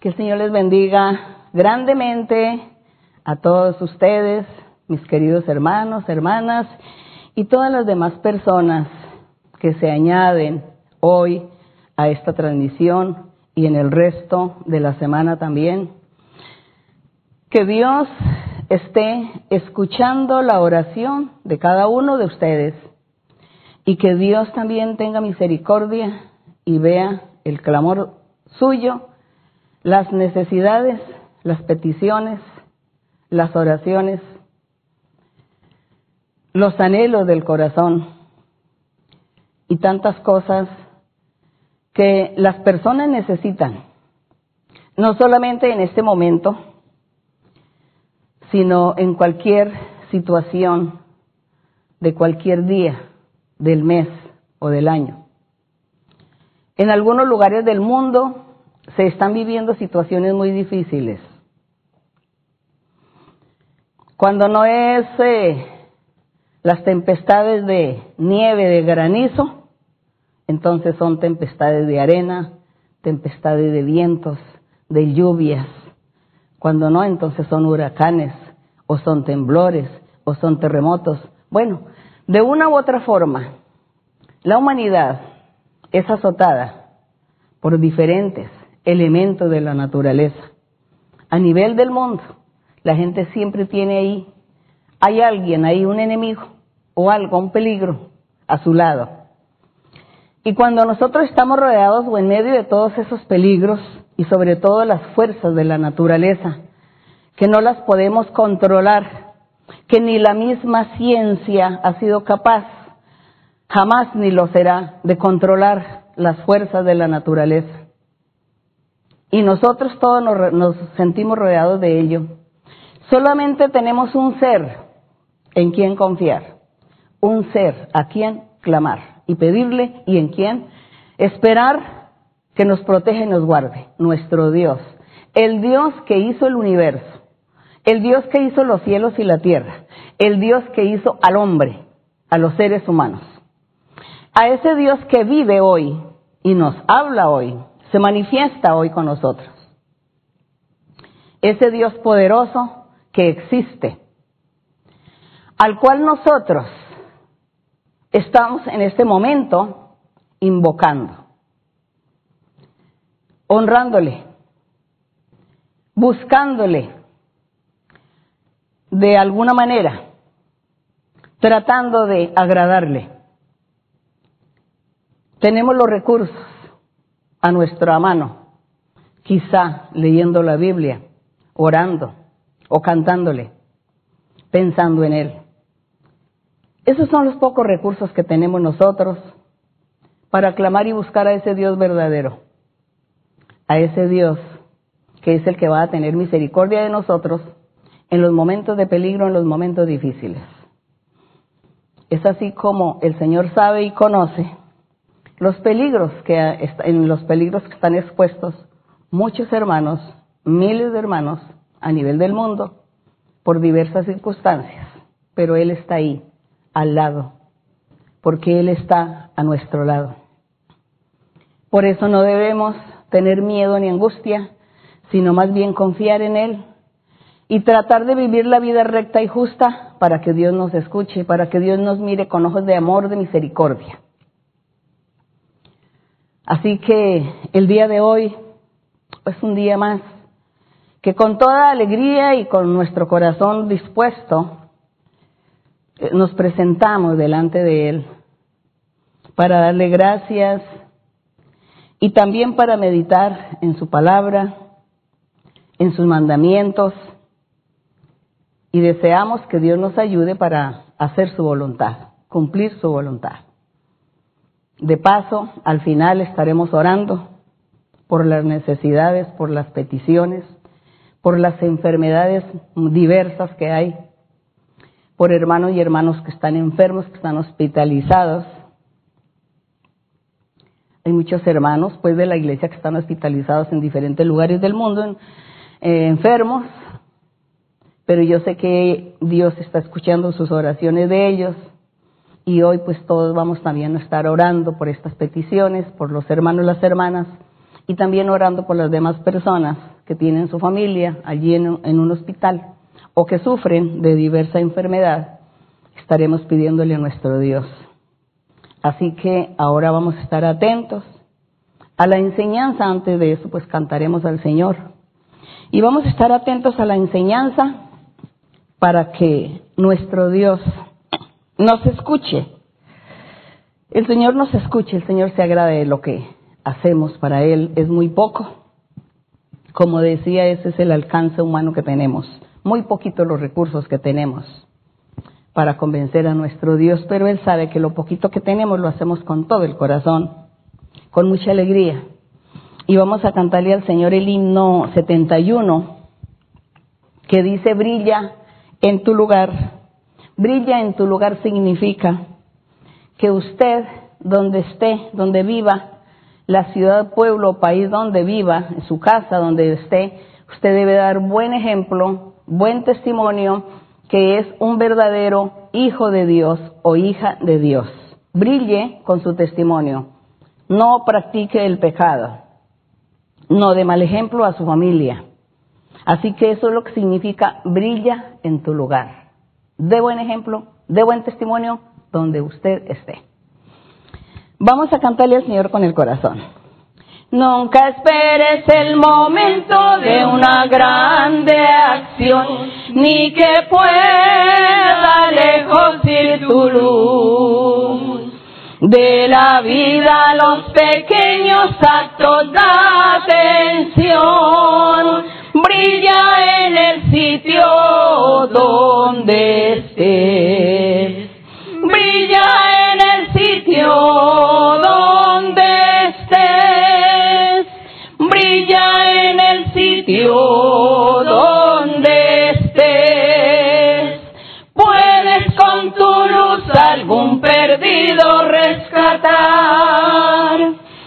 Que el Señor les bendiga grandemente a todos ustedes, mis queridos hermanos, hermanas y todas las demás personas que se añaden hoy a esta transmisión y en el resto de la semana también. Que Dios esté escuchando la oración de cada uno de ustedes y que Dios también tenga misericordia y vea el clamor suyo, las necesidades, las peticiones, las oraciones, los anhelos del corazón y tantas cosas que las personas necesitan, no solamente en este momento, sino en cualquier situación de cualquier día del mes o del año. En algunos lugares del mundo se están viviendo situaciones muy difíciles. Cuando no es eh, las tempestades de nieve, de granizo, entonces son tempestades de arena, tempestades de vientos, de lluvias. Cuando no, entonces son huracanes, o son temblores, o son terremotos. Bueno, de una u otra forma, la humanidad es azotada por diferentes elementos de la naturaleza. A nivel del mundo, la gente siempre tiene ahí, hay alguien ahí, un enemigo o algo, un peligro a su lado. Y cuando nosotros estamos rodeados o en medio de todos esos peligros y sobre todo las fuerzas de la naturaleza, que no las podemos controlar, que ni la misma ciencia ha sido capaz, jamás ni lo será, de controlar las fuerzas de la naturaleza. Y nosotros todos nos, sentimos rodeados de ello. Solamente tenemos un ser en quien confiar, un ser a quien clamar y pedirle y en quien esperar que nos protege y nos guarde, nuestro Dios, el Dios que hizo el universo, el Dios que hizo los cielos y la tierra, el Dios que hizo al hombre, a los seres humanos. A ese Dios que vive hoy y nos habla hoy, se manifiesta hoy con nosotros. Ese Dios poderoso que existe, al cual nosotros estamos en este momento invocando, honrándole, buscándole, de alguna manera, tratando de agradarle. Tenemos los recursos a nuestra mano, quizá leyendo la Biblia, orando o cantándole, pensando en Él. Esos son los pocos recursos que tenemos nosotros para clamar y buscar a ese Dios verdadero, a ese Dios que es el que va a tener misericordia de nosotros en los momentos de peligro, en los momentos difíciles. Es así como el Señor sabe y conoce los peligros que en los peligros que están expuestos muchos hermanos, miles de hermanos a nivel del mundo por diversas circunstancias, pero él está ahí al lado, porque él está a nuestro lado. Por eso no debemos tener miedo ni angustia, sino más bien confiar en él y tratar de vivir la vida recta y justa para que Dios nos escuche, para que Dios nos mire con ojos de amor, de misericordia. Así que el día de hoy es un día más que con toda alegría y con nuestro corazón dispuesto eh, nos presentamos delante de Él para darle gracias y también para meditar en su palabra, en sus mandamientos y deseamos que Dios nos ayude para hacer su voluntad, cumplir su voluntad. De paso, al final estaremos orando por las necesidades, por las peticiones, por las enfermedades diversas que hay, por hermanos y hermanos que están enfermos, que están hospitalizados. Hay muchos hermanos pues de la iglesia que están hospitalizados en diferentes lugares del mundo, eh, enfermos, pero yo sé que Dios está escuchando sus oraciones de ellos y hoy pues todos vamos también a estar orando por estas peticiones, por los hermanos y las hermanas y también orando por las demás personas que tienen su familia allí en, un hospital o que sufren de diversa enfermedad, estaremos pidiéndole a nuestro Dios. Así que ahora vamos a estar atentos a la enseñanza. Antes de eso, pues cantaremos al Señor. Y vamos a estar atentos a la enseñanza para que nuestro Dios nos escuche. El Señor nos escuche, el Señor se agrade de lo que hacemos para Él. Es muy poco. Como decía, ese es el alcance humano que tenemos. Muy poquito los recursos que tenemos para convencer a nuestro Dios, pero Él sabe que lo poquito que tenemos lo hacemos con todo el corazón, con mucha alegría. Y vamos a cantarle al Señor el himno 71, que dice, brilla en tu lugar. Brilla en tu lugar significa que usted, donde esté, donde viva, la ciudad, pueblo, país donde viva, en su casa, donde esté, usted debe dar buen ejemplo, buen testimonio, que es un verdadero hijo de Dios o hija de Dios. Brille con su testimonio. No practique el pecado. No dé mal ejemplo a su familia. Así que eso es lo que significa brilla en tu lugar. De buen ejemplo, de buen testimonio donde usted esté. Vamos a cantarle al Señor con el corazón. Nunca esperes el momento de una grande acción, ni que pueda lejos ir tu luz. De la vida los pequeños actos de atención, brilla en el sitio donde estés. Brilla en el sitio donde estés. Brilla en el sitio donde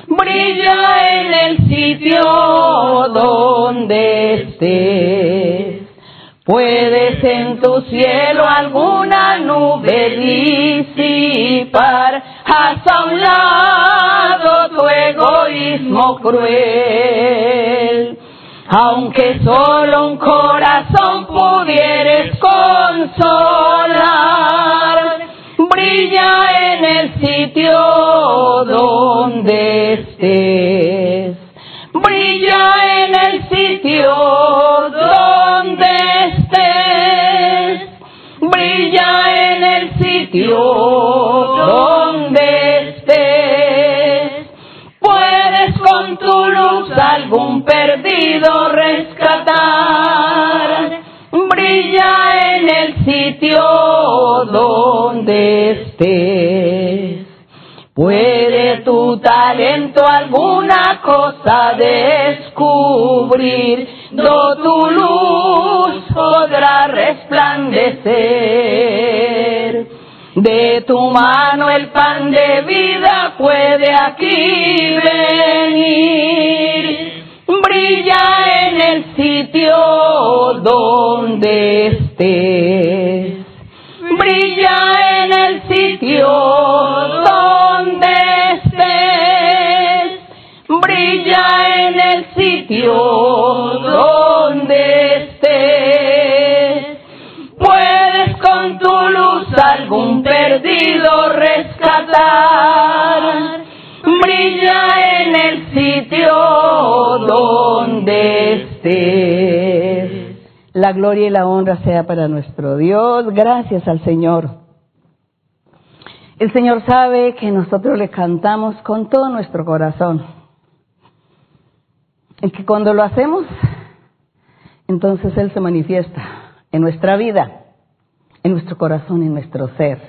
Brilla en el sitio donde estés. Puedes en tu cielo alguna nube disipar, haz a un lado tu egoísmo cruel. Aunque solo un corazón pudieres consolar, brilla en el sitio donde estés. Brilla en el sitio donde estés. Brilla en el sitio donde estés. Puedes con tu luz algún perdido rescatar. Brilla en el sitio donde estés. Puede tu talento alguna cosa descubrir, do tu luz podrá resplandecer. De tu mano el pan de vida puede aquí venir. Brilla en el sitio donde Brilla en el sitio donde estés. Brilla en el sitio donde estés. Puedes con tu luz algún perdido rescatar. Brilla en el sitio donde estés. La gloria y la honra sea para nuestro Dios. Gracias al Señor. El Señor sabe que nosotros le cantamos con todo nuestro corazón. Y que cuando lo hacemos, entonces Él se manifiesta en nuestra vida, en nuestro corazón, en nuestro ser.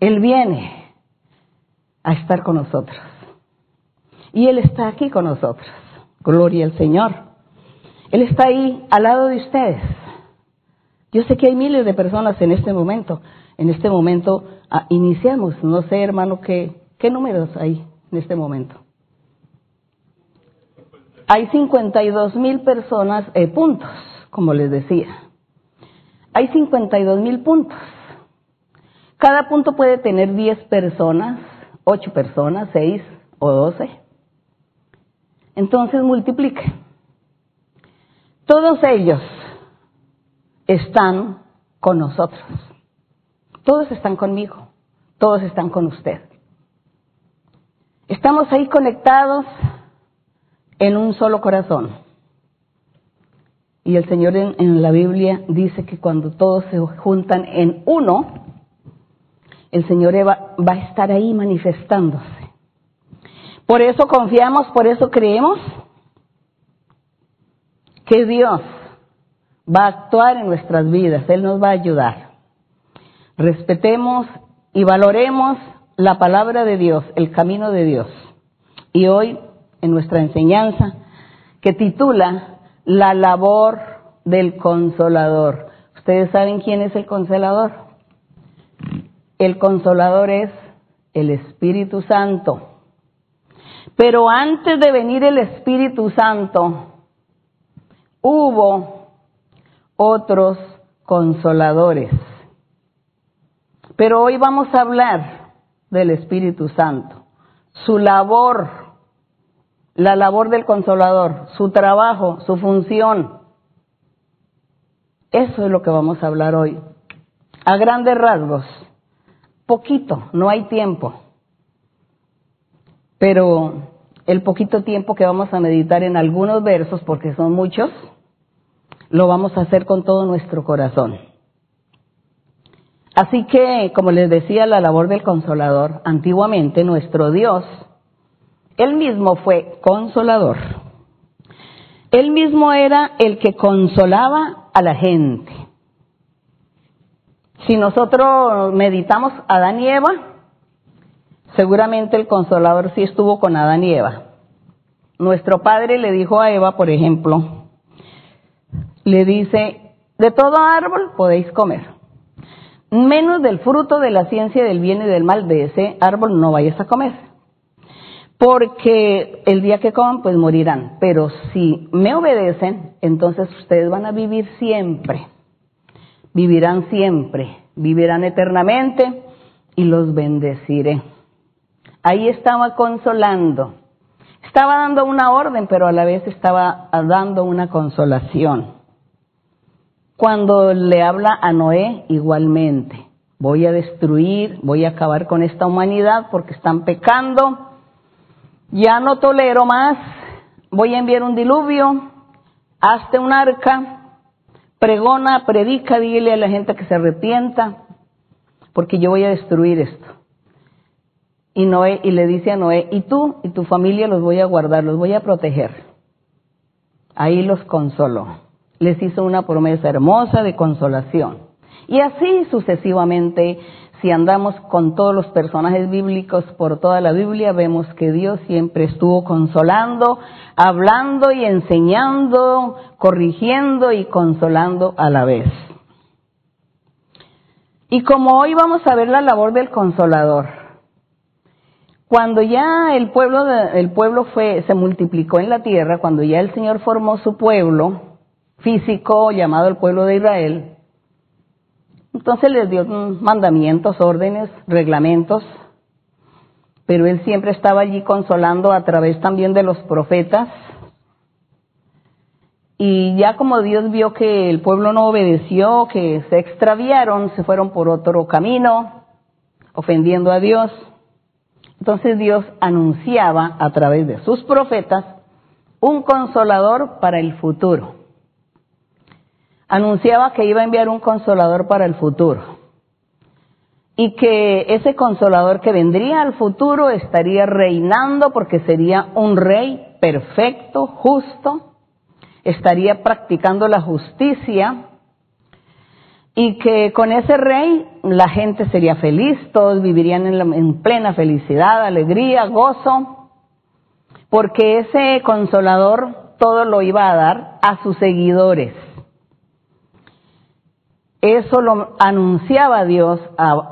Él viene a estar con nosotros. Y Él está aquí con nosotros. Gloria al Señor. Él está ahí al lado de ustedes. Yo sé que hay miles de personas en este momento. En este momento ah, iniciamos. No sé, hermano, qué, qué números hay en este momento. Hay 52 mil personas, eh, puntos, como les decía. Hay 52 mil puntos. Cada punto puede tener 10 personas, 8 personas, 6 o 12. Entonces multiplique. Todos ellos están con nosotros. Todos están conmigo. Todos están con usted. Estamos ahí conectados en un solo corazón. Y el Señor en, la Biblia dice que cuando todos se juntan en uno, el Señor va, a estar ahí manifestándose. Por eso confiamos, por eso creemos que Dios va a actuar en nuestras vidas, Él nos va a ayudar. Respetemos y valoremos la palabra de Dios, el camino de Dios. Y hoy, en nuestra enseñanza, que titula La labor del consolador. ¿Ustedes saben quién es el consolador? El consolador es el Espíritu Santo. Pero antes de venir el Espíritu Santo, hubo otros consoladores. Pero hoy vamos a hablar del Espíritu Santo, su labor, la labor del consolador, su trabajo, su función. Eso es lo que vamos a hablar hoy. A grandes rasgos, poquito, no hay tiempo. Pero el poquito tiempo que vamos a meditar en algunos versos, porque son muchos, lo vamos a hacer con todo nuestro corazón. Así que, como les decía, la labor del consolador, antiguamente nuestro Dios, él mismo fue consolador. Él mismo era el que consolaba a la gente. Si nosotros meditamos a Adán y Eva, seguramente el consolador sí estuvo con Adán y Eva. Nuestro padre le dijo a Eva, por ejemplo, le dice, de todo árbol podéis comer, menos del fruto de la ciencia del bien y del mal, de ese árbol no vayas a comer. Porque el día que coman, pues morirán. Pero si me obedecen, entonces ustedes van a vivir siempre. Vivirán siempre, vivirán eternamente y los bendeciré. Ahí estaba consolando. Estaba dando una orden, pero a la vez estaba dando una consolación. Cuando le habla a Noé, igualmente, voy a destruir, voy a acabar con esta humanidad porque están pecando, ya no tolero más, voy a enviar un diluvio, hazte un arca, pregona, predica, dile a la gente que se arrepienta, porque yo voy a destruir esto. Y Noé, y le dice a Noé, y tú y tu familia los voy a guardar, los voy a proteger. Ahí los consoló les hizo una promesa hermosa de consolación. Y así sucesivamente, si andamos con todos los personajes bíblicos por toda la Biblia, vemos que Dios siempre estuvo consolando, hablando y enseñando, corrigiendo y consolando a la vez. Y como hoy vamos a ver la labor del consolador, cuando ya el pueblo, el pueblo fue, se multiplicó en la tierra, cuando ya el Señor formó su pueblo, físico llamado el pueblo de Israel. Entonces les dio mandamientos, órdenes, reglamentos, pero él siempre estaba allí consolando a través también de los profetas. Y ya como Dios vio que el pueblo no obedeció, que se extraviaron, se fueron por otro camino, ofendiendo a Dios. Entonces Dios anunciaba a través de sus profetas un consolador para el futuro. Anunciaba que iba a enviar un consolador para el futuro. Y que ese consolador que vendría al futuro estaría reinando porque sería un rey perfecto, justo, estaría practicando la justicia y que con ese rey la gente sería feliz, todos vivirían en, en plena felicidad, alegría, gozo, porque ese consolador todo lo iba a dar a sus seguidores eso lo anunciaba Dios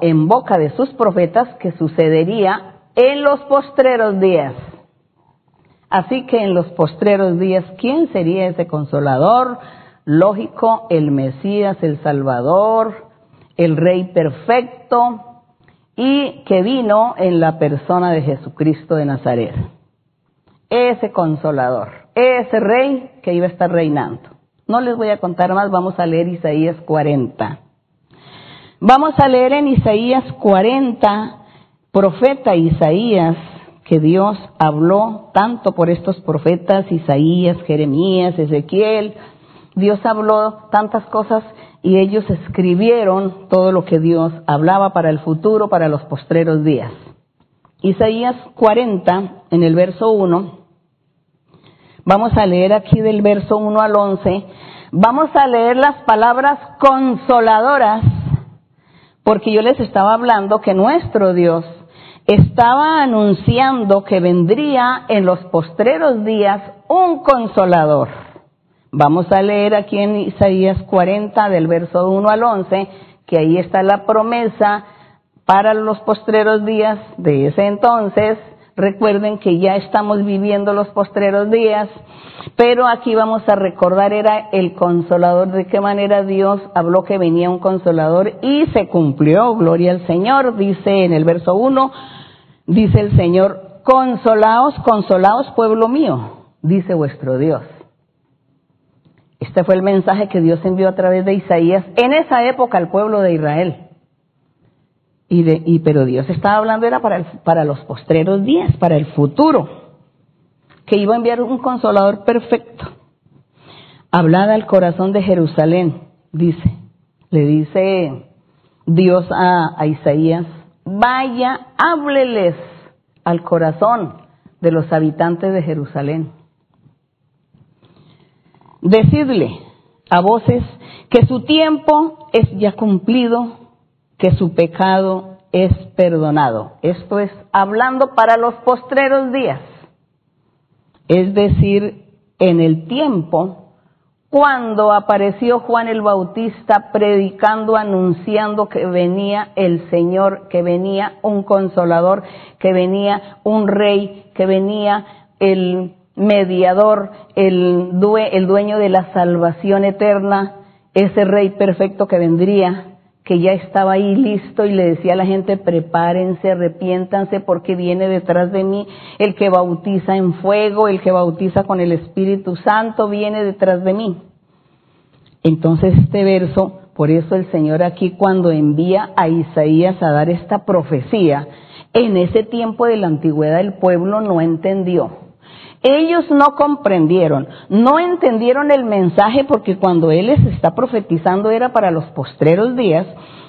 en boca de sus profetas que sucedería en los postreros días. Así que en los postreros días, ¿quién sería ese consolador? Lógico, el Mesías, el Salvador, el Rey perfecto y que vino en la persona de Jesucristo de Nazaret. Ese consolador, ese Rey que iba a estar reinando. No les voy a contar más, vamos a leer Isaías 40. Vamos a leer en Isaías 40, profeta Isaías, que Dios habló tanto por estos profetas, Isaías, Jeremías, Ezequiel. Dios habló tantas cosas y ellos escribieron todo lo que Dios hablaba para el futuro, para los postreros días. Isaías 40, en el verso 1, vamos a leer aquí del verso 1 al 11, vamos a leer las palabras consoladoras, porque yo les estaba hablando que nuestro Dios estaba anunciando que vendría en los postreros días un consolador. Vamos a leer aquí en Isaías 40 del verso 1 al 11, que ahí está la promesa para los postreros días de ese entonces. Recuerden que ya estamos viviendo los postreros días, pero aquí vamos a recordar era el consolador, de qué manera Dios habló que venía un consolador y se cumplió, gloria al Señor, dice en el verso 1, dice el Señor, consolaos, consolaos pueblo mío, dice vuestro Dios. Este fue el mensaje que Dios envió a través de Isaías en esa época al pueblo de Israel. Y, de, y pero Dios estaba hablando era para, para los postreros días, para el futuro, que iba a enviar un consolador perfecto. Hablada al corazón de Jerusalén, dice, le dice Dios a, a Isaías, vaya, hábleles al corazón de los habitantes de Jerusalén Decidle a voces que su tiempo es ya cumplido, que su pecado es perdonado. Esto es hablando para los postreros días. Es decir, en el tiempo cuando apareció Juan el Bautista predicando, anunciando que venía el Señor, que venía un consolador, que venía un rey, que venía el mediador, el, dueño de la salvación eterna, ese rey perfecto que vendría, que ya estaba ahí listo y le decía a la gente, prepárense, arrepiéntanse porque viene detrás de mí el que bautiza en fuego, el que bautiza con el Espíritu Santo, viene detrás de mí. Entonces este verso, por eso el Señor aquí cuando envía a Isaías a dar esta profecía, en ese tiempo de la antigüedad el pueblo no entendió ellos no comprendieron, no entendieron el mensaje porque cuando Él les está profetizando era para los postreros días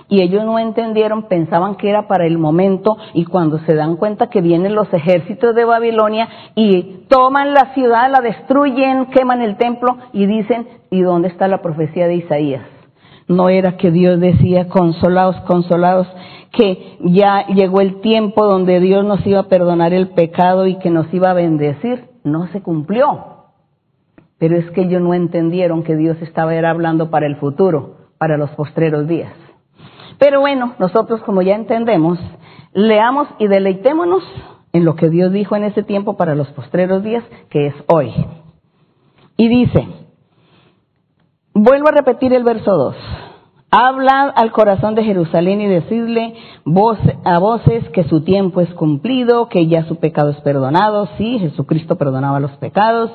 y ellos no entendieron, pensaban que era para el momento y cuando se dan cuenta que vienen los ejércitos de Babilonia y toman la ciudad, la destruyen, queman el templo y dicen, ¿y dónde está la profecía de Isaías? No era que Dios decía, consolados, consolados, que ya llegó el tiempo donde Dios nos iba a perdonar el pecado y que nos iba a bendecir no se cumplió. Pero es que ellos no entendieron que Dios estaba hablando para el futuro, para los postreros días. Pero bueno, nosotros como ya entendemos, leamos y deleitémonos en lo que Dios dijo en ese tiempo para los postreros días, que es hoy. Y dice, vuelvo a repetir el verso 2. Habla al corazón de Jerusalén y decidle a voces que su tiempo es cumplido, que ya su pecado es perdonado. Sí, Jesucristo perdonaba los pecados.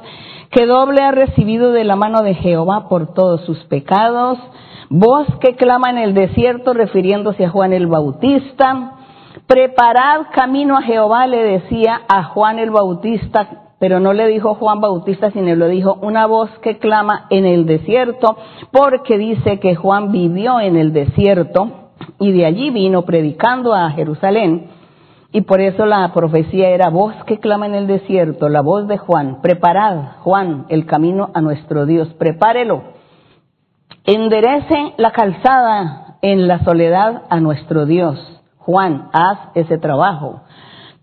Que doble ha recibido de la mano de Jehová por todos sus pecados. Voz que clama en el desierto refiriéndose a Juan el Bautista. Preparad camino a Jehová, le decía a Juan el Bautista pero no le dijo Juan Bautista, sino le dijo una voz que clama en el desierto, porque dice que Juan vivió en el desierto y de allí vino predicando a Jerusalén. Y por eso la profecía era voz que clama en el desierto, la voz de Juan. Preparad, Juan, el camino a nuestro Dios, prepárelo. Enderece la calzada en la soledad a nuestro Dios. Juan, haz ese trabajo.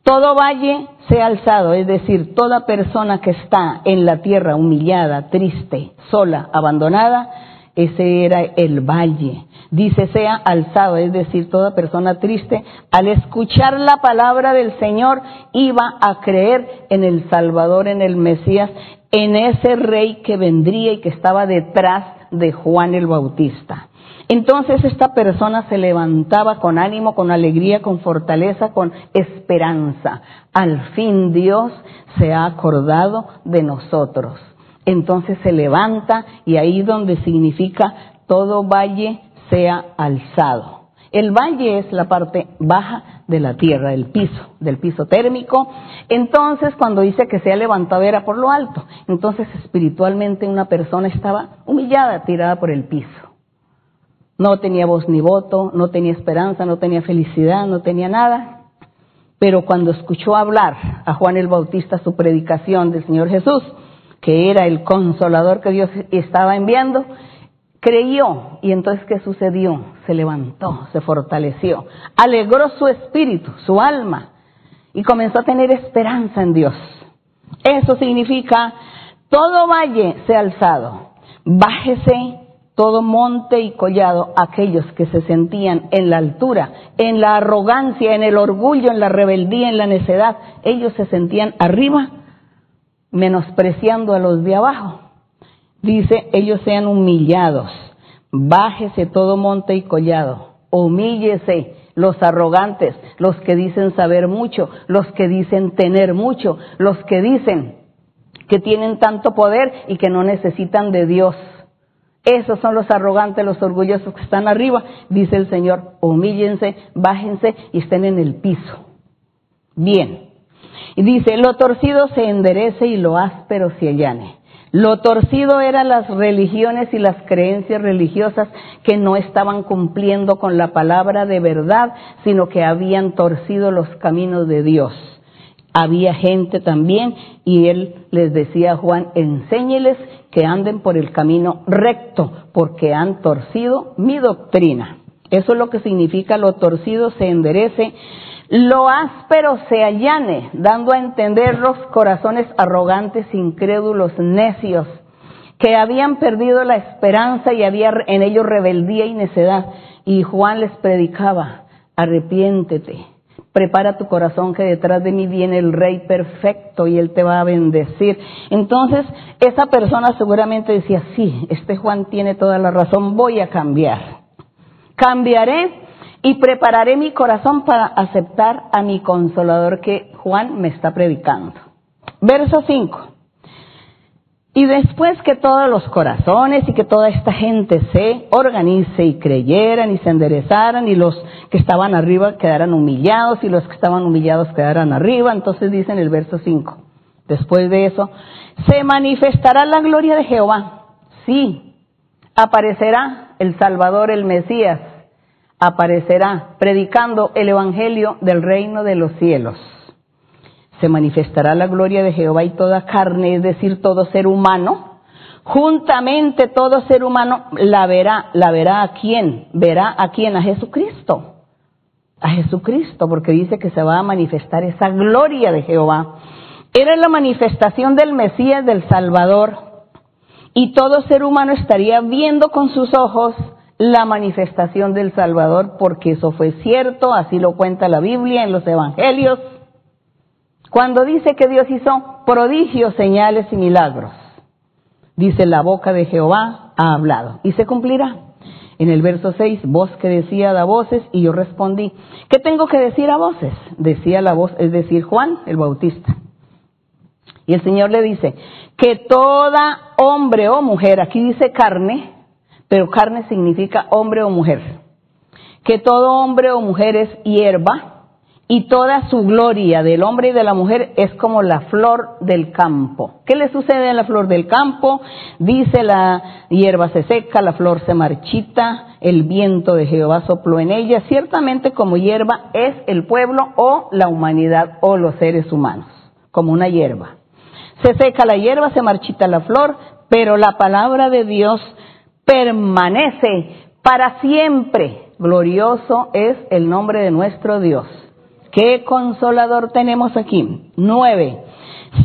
Todo valle sea alzado, es decir, toda persona que está en la tierra humillada, triste, sola, abandonada, ese era el valle. Dice sea alzado, es decir, toda persona triste, al escuchar la palabra del Señor, iba a creer en el Salvador, en el Mesías, en ese rey que vendría y que estaba detrás de Juan el Bautista. Entonces esta persona se levantaba con ánimo, con alegría, con fortaleza, con esperanza. Al fin Dios se ha acordado de nosotros. entonces se levanta y ahí donde significa todo valle sea alzado. El valle es la parte baja de la tierra, del piso, del piso térmico. Entonces, cuando dice que sea levantado era por lo alto. Entonces, espiritualmente una persona estaba humillada, tirada por el piso. No tenía voz ni voto, no tenía esperanza, no tenía felicidad, no tenía nada. Pero cuando escuchó hablar a Juan el Bautista su predicación del Señor Jesús, que era el consolador que Dios estaba enviando, creyó y entonces ¿qué sucedió? Se levantó, se fortaleció, alegró su espíritu, su alma y comenzó a tener esperanza en Dios. Eso significa todo valle sea alzado, bájese todo monte y collado aquellos que se sentían en la altura, en la arrogancia, en el orgullo, en la rebeldía, en la necedad, ellos se sentían arriba, menospreciando a los de abajo. Dice, ellos sean humillados, bájese todo monte y collado, humíllese los arrogantes, los que dicen saber mucho, los que dicen tener mucho, los que dicen que tienen tanto poder y que no necesitan de Dios esos son los arrogantes, los orgullosos que están arriba. Dice el Señor, humíllense, bájense y estén en el piso. Bien. Y dice, lo torcido se enderece y lo áspero se allane. Lo torcido eran las religiones y las creencias religiosas que no estaban cumpliendo con la palabra de verdad, sino que habían torcido los caminos de Dios había gente también y él les decía a Juan, enséñeles que anden por el camino recto, porque han torcido mi doctrina. Eso es lo que significa lo torcido se enderece, lo áspero se allane, dando a entender los corazones arrogantes, incrédulos, necios, que habían perdido la esperanza y había en ellos rebeldía y necedad. Y Juan les predicaba, arrepiéntete, prepara tu corazón que detrás de mí viene el rey perfecto y él te va a bendecir. Entonces, esa persona seguramente decía, sí, este Juan tiene toda la razón, voy a cambiar. Cambiaré y prepararé mi corazón para aceptar a mi consolador que Juan me está predicando. Verso 5. Y después que todos los corazones y que toda esta gente se organice y creyeran y se enderezaran y los que estaban arriba quedaran humillados y los que estaban humillados quedaran arriba, entonces dice en el verso 5, después de eso, se manifestará la gloria de Jehová. Sí, aparecerá el Salvador, el Mesías, aparecerá predicando el Evangelio del reino de los cielos se manifestará la gloria de Jehová y toda carne, es decir, todo ser humano, juntamente todo ser humano la verá, la verá a quién, verá a quién, a Jesucristo, a Jesucristo, porque dice que se va a manifestar esa gloria de Jehová. Era la manifestación del Mesías, del Salvador, y todo ser humano estaría viendo con sus ojos la manifestación del Salvador, porque eso fue cierto, así lo cuenta la Biblia en los Evangelios cuando dice que Dios hizo prodigios, señales y milagros, dice la boca de Jehová ha hablado y se cumplirá. En el verso 6, voz que decía da voces y yo respondí, ¿qué tengo que decir a voces? Decía la voz, es decir, Juan el Bautista. Y el Señor le dice, que toda hombre o mujer, aquí dice carne, pero carne significa hombre o mujer, que todo hombre o mujer es hierba, y toda su gloria del hombre y de la mujer es como la flor del campo. ¿Qué le sucede a la flor del campo? Dice la hierba se seca, la flor se marchita, el viento de Jehová sopló en ella. Ciertamente como hierba es el pueblo o la humanidad o los seres humanos, como una hierba. Se seca la hierba, se marchita la flor, pero la palabra de Dios permanece para siempre. Glorioso es el nombre de nuestro Dios. ¿Qué consolador tenemos aquí? Nueve.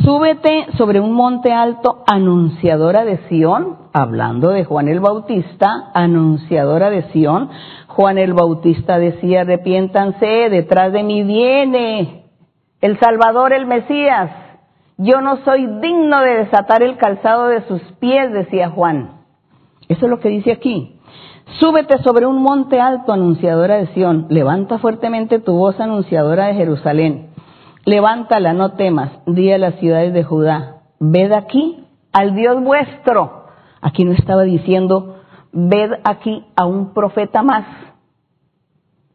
Súbete sobre un monte alto, anunciadora de Sión, hablando de Juan el Bautista, anunciadora de Sión. Juan el Bautista decía, arrepiéntanse, detrás de mí viene el Salvador, el Mesías. Yo no soy digno de desatar el calzado de sus pies, decía Juan. Eso es lo que dice aquí. Súbete sobre un monte alto, anunciadora de Sión. Levanta fuertemente tu voz, anunciadora de Jerusalén. Levántala, no temas. Di a las ciudades de Judá. Ved aquí, al Dios vuestro. Aquí no estaba diciendo, ved aquí a un profeta más.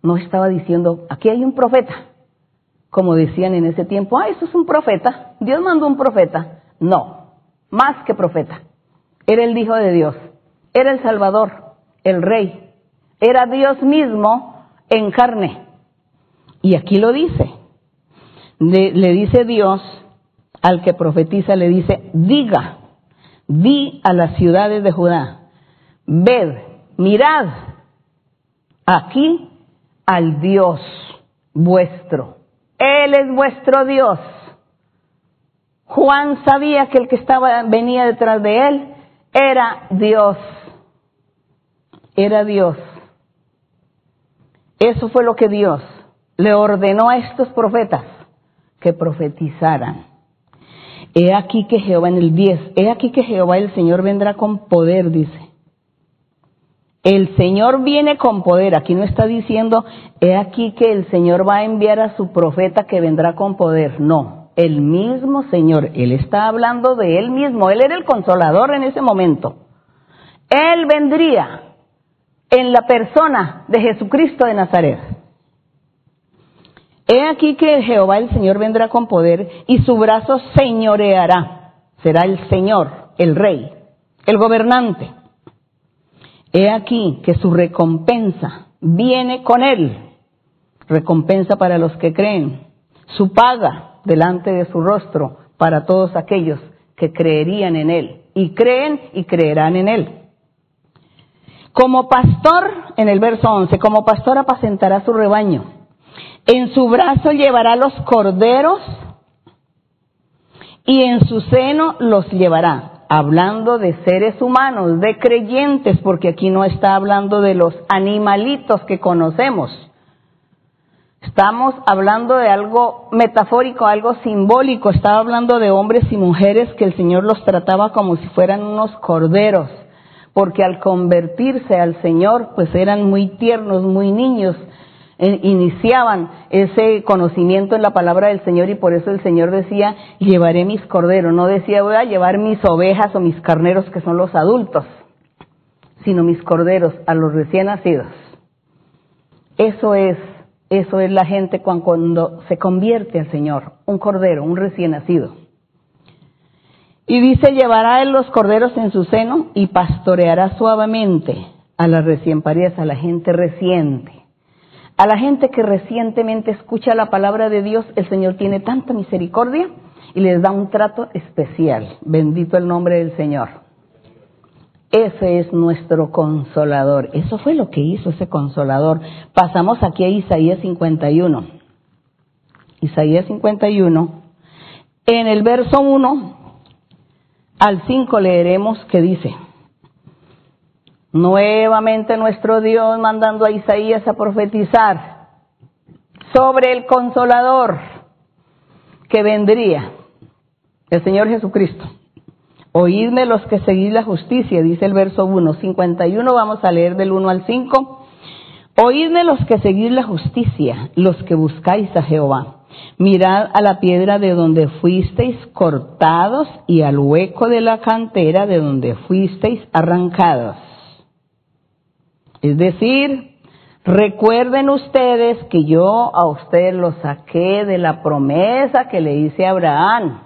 No estaba diciendo, aquí hay un profeta. Como decían en ese tiempo, ah, eso es un profeta. Dios mandó un profeta. No, más que profeta. Era el Hijo de Dios. Era el Salvador, el Rey. Era Dios mismo en carne. Y aquí lo dice. le dice Dios al que profetiza, le dice, diga, di a las ciudades de Judá, ved, mirad aquí al Dios vuestro. Él es vuestro Dios. Juan sabía que el que estaba venía detrás de él era Dios. Era Dios. Eso fue lo que Dios le ordenó a estos profetas que profetizaran. He aquí que Jehová en el 10, he aquí que Jehová el Señor vendrá con poder, dice. El Señor viene con poder. Aquí no está diciendo, he aquí que el Señor va a enviar a su profeta que vendrá con poder. No, el mismo Señor. Él está hablando de Él mismo. Él era el consolador en ese momento. Él vendría en la persona de Jesucristo de Nazaret. He aquí que Jehová el Señor vendrá con poder y su brazo señoreará. Será el Señor, el Rey, el gobernante. He aquí que su recompensa viene con él. Recompensa para los que creen. Su paga delante de su rostro para todos aquellos que creerían en él. Y creen y creerán en él. Como pastor, en el verso 11, como pastor apacentará su rebaño en su brazo llevará los corderos y en su seno los llevará. Hablando de seres humanos, de creyentes, porque aquí no está hablando de los animalitos que conocemos. Estamos hablando de algo metafórico, algo simbólico. Estaba hablando de hombres y mujeres que el Señor los trataba como si fueran unos corderos, porque al convertirse al Señor, pues eran muy tiernos, muy niños, iniciaban ese conocimiento en la palabra del Señor y por eso el Señor decía, llevaré mis corderos, no decía voy a llevar mis ovejas o mis carneros que son los adultos, sino mis corderos a los recién nacidos. Eso es, eso es la gente cuando, cuando se convierte al Señor, un cordero, un recién nacido. Y dice, llevará él los corderos en su seno y pastoreará suavemente a las recién paridas, a la gente reciente a la gente que recientemente escucha la palabra de Dios, el Señor tiene tanta misericordia y les da un trato especial. Bendito el nombre del Señor. Ese es nuestro consolador. Eso fue lo que hizo ese consolador. Pasamos aquí a Isaías 51. Isaías 51. En el verso 1 al 5 leeremos que dice, Nuevamente nuestro Dios mandando a Isaías a profetizar sobre el consolador que vendría, el Señor Jesucristo. Oídme los que seguís la justicia, dice el verso 1. 51 vamos a leer del 1 al 5. Oídme los que seguís la justicia, los que buscáis a Jehová. Mirad a la piedra de donde fuisteis cortados y al hueco de la cantera de donde fuisteis arrancados es decir, recuerden ustedes que yo a ustedes los saqué de la promesa que le hice a Abraham.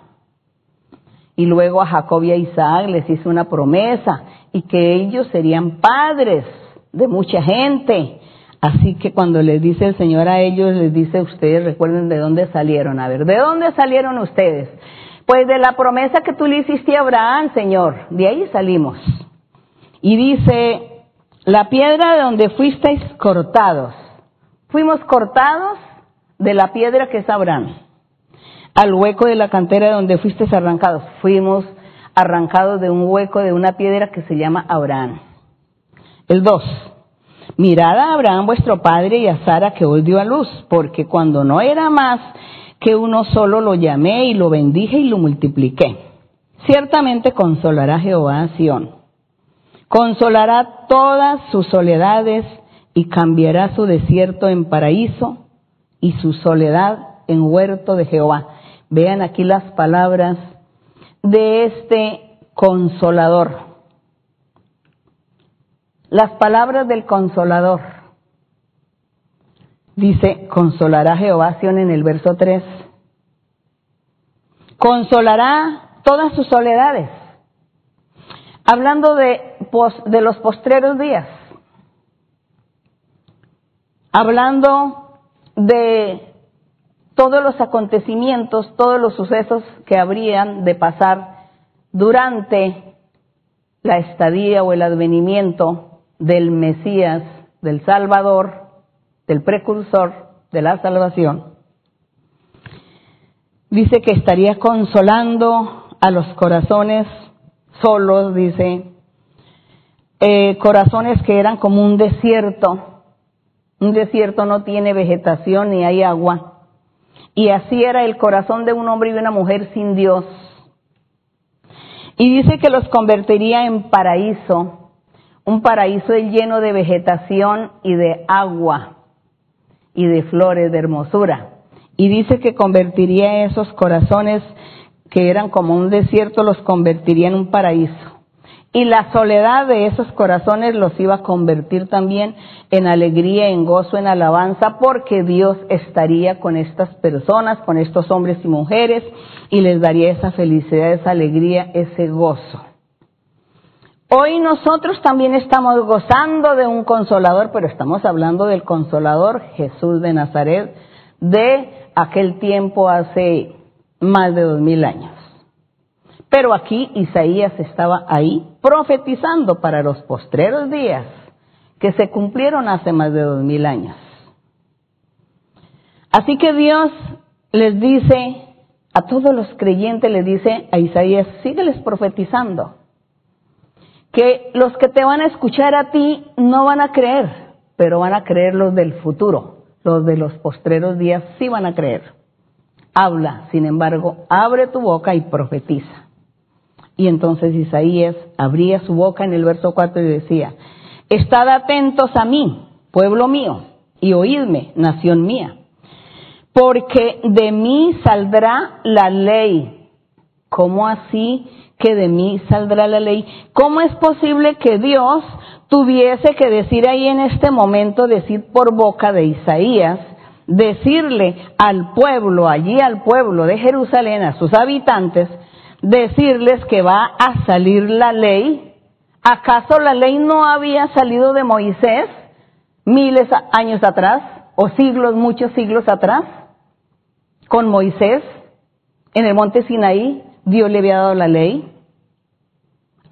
Y luego a Jacob y a Isaac les hice una promesa y que ellos serían padres de mucha gente. Así que cuando les dice el Señor a ellos, les dice ustedes, recuerden de dónde salieron. A ver, ¿de dónde salieron ustedes? Pues de la promesa que tú le hiciste a Abraham, Señor. De ahí salimos. Y dice la piedra de donde fuisteis cortados. Fuimos cortados de la piedra que es Abraham. Al hueco de la cantera de donde fuisteis arrancados. Fuimos arrancados de un hueco de una piedra que se llama Abraham. El 2. Mirad a Abraham vuestro padre y a Sara que os dio a luz, porque cuando no era más que uno solo lo llamé y lo bendije y lo multipliqué. Ciertamente consolará Jehová a Sión consolará todas sus soledades y cambiará su desierto en paraíso y su soledad en huerto de Jehová. Vean aquí las palabras de este consolador. Las palabras del consolador. Dice, consolará Jehová Sion en el verso 3. Consolará todas sus soledades. Hablando de, de los postreros días. Hablando de todos los acontecimientos, todos los sucesos que habrían de pasar durante la estadía o el advenimiento del Mesías, del Salvador, del precursor de la salvación. Dice que estaría consolando a los corazones solos, dice, eh, corazones que eran como un desierto. Un desierto no tiene vegetación ni hay agua y así era el corazón de un hombre y una mujer sin Dios. Y dice que los convertiría en paraíso, un paraíso lleno de vegetación y de agua y de flores de hermosura. Y dice que convertiría esos corazones que eran como un desierto, los convertiría en un paraíso. Y la soledad de esos corazones los iba a convertir también en alegría, en gozo, en alabanza, porque Dios estaría con estas personas, con estos hombres y mujeres, y les daría esa felicidad, esa alegría, ese gozo. Hoy nosotros también estamos gozando de un consolador, pero estamos hablando del consolador Jesús de Nazaret de aquel tiempo hace más de dos mil años. Pero aquí Isaías estaba ahí profetizando para los postreros días que se cumplieron hace más de dos mil años. Así que Dios les dice a todos los creyentes, le dice a Isaías, sígueles profetizando, que los que te van a escuchar a ti no van a creer, pero van a creer los del futuro, los de los postreros días sí van a creer. Habla, sin embargo, abre tu boca y profetiza. Y entonces Isaías abría su boca en el verso 4 y decía, Estad atentos a mí, pueblo mío, y oídme, nación mía, porque de mí saldrá la ley. ¿Cómo así que de mí saldrá la ley? ¿Cómo es posible que Dios tuviese que decir ahí en este momento, decir por boca de Isaías, decirle al pueblo, allí al pueblo de Jerusalén, a sus habitantes, decirles que va a salir la ley. ¿Acaso la ley no había salido de Moisés miles de años atrás o siglos, muchos siglos atrás? Con Moisés en el monte Sinaí, Dios le había dado la ley.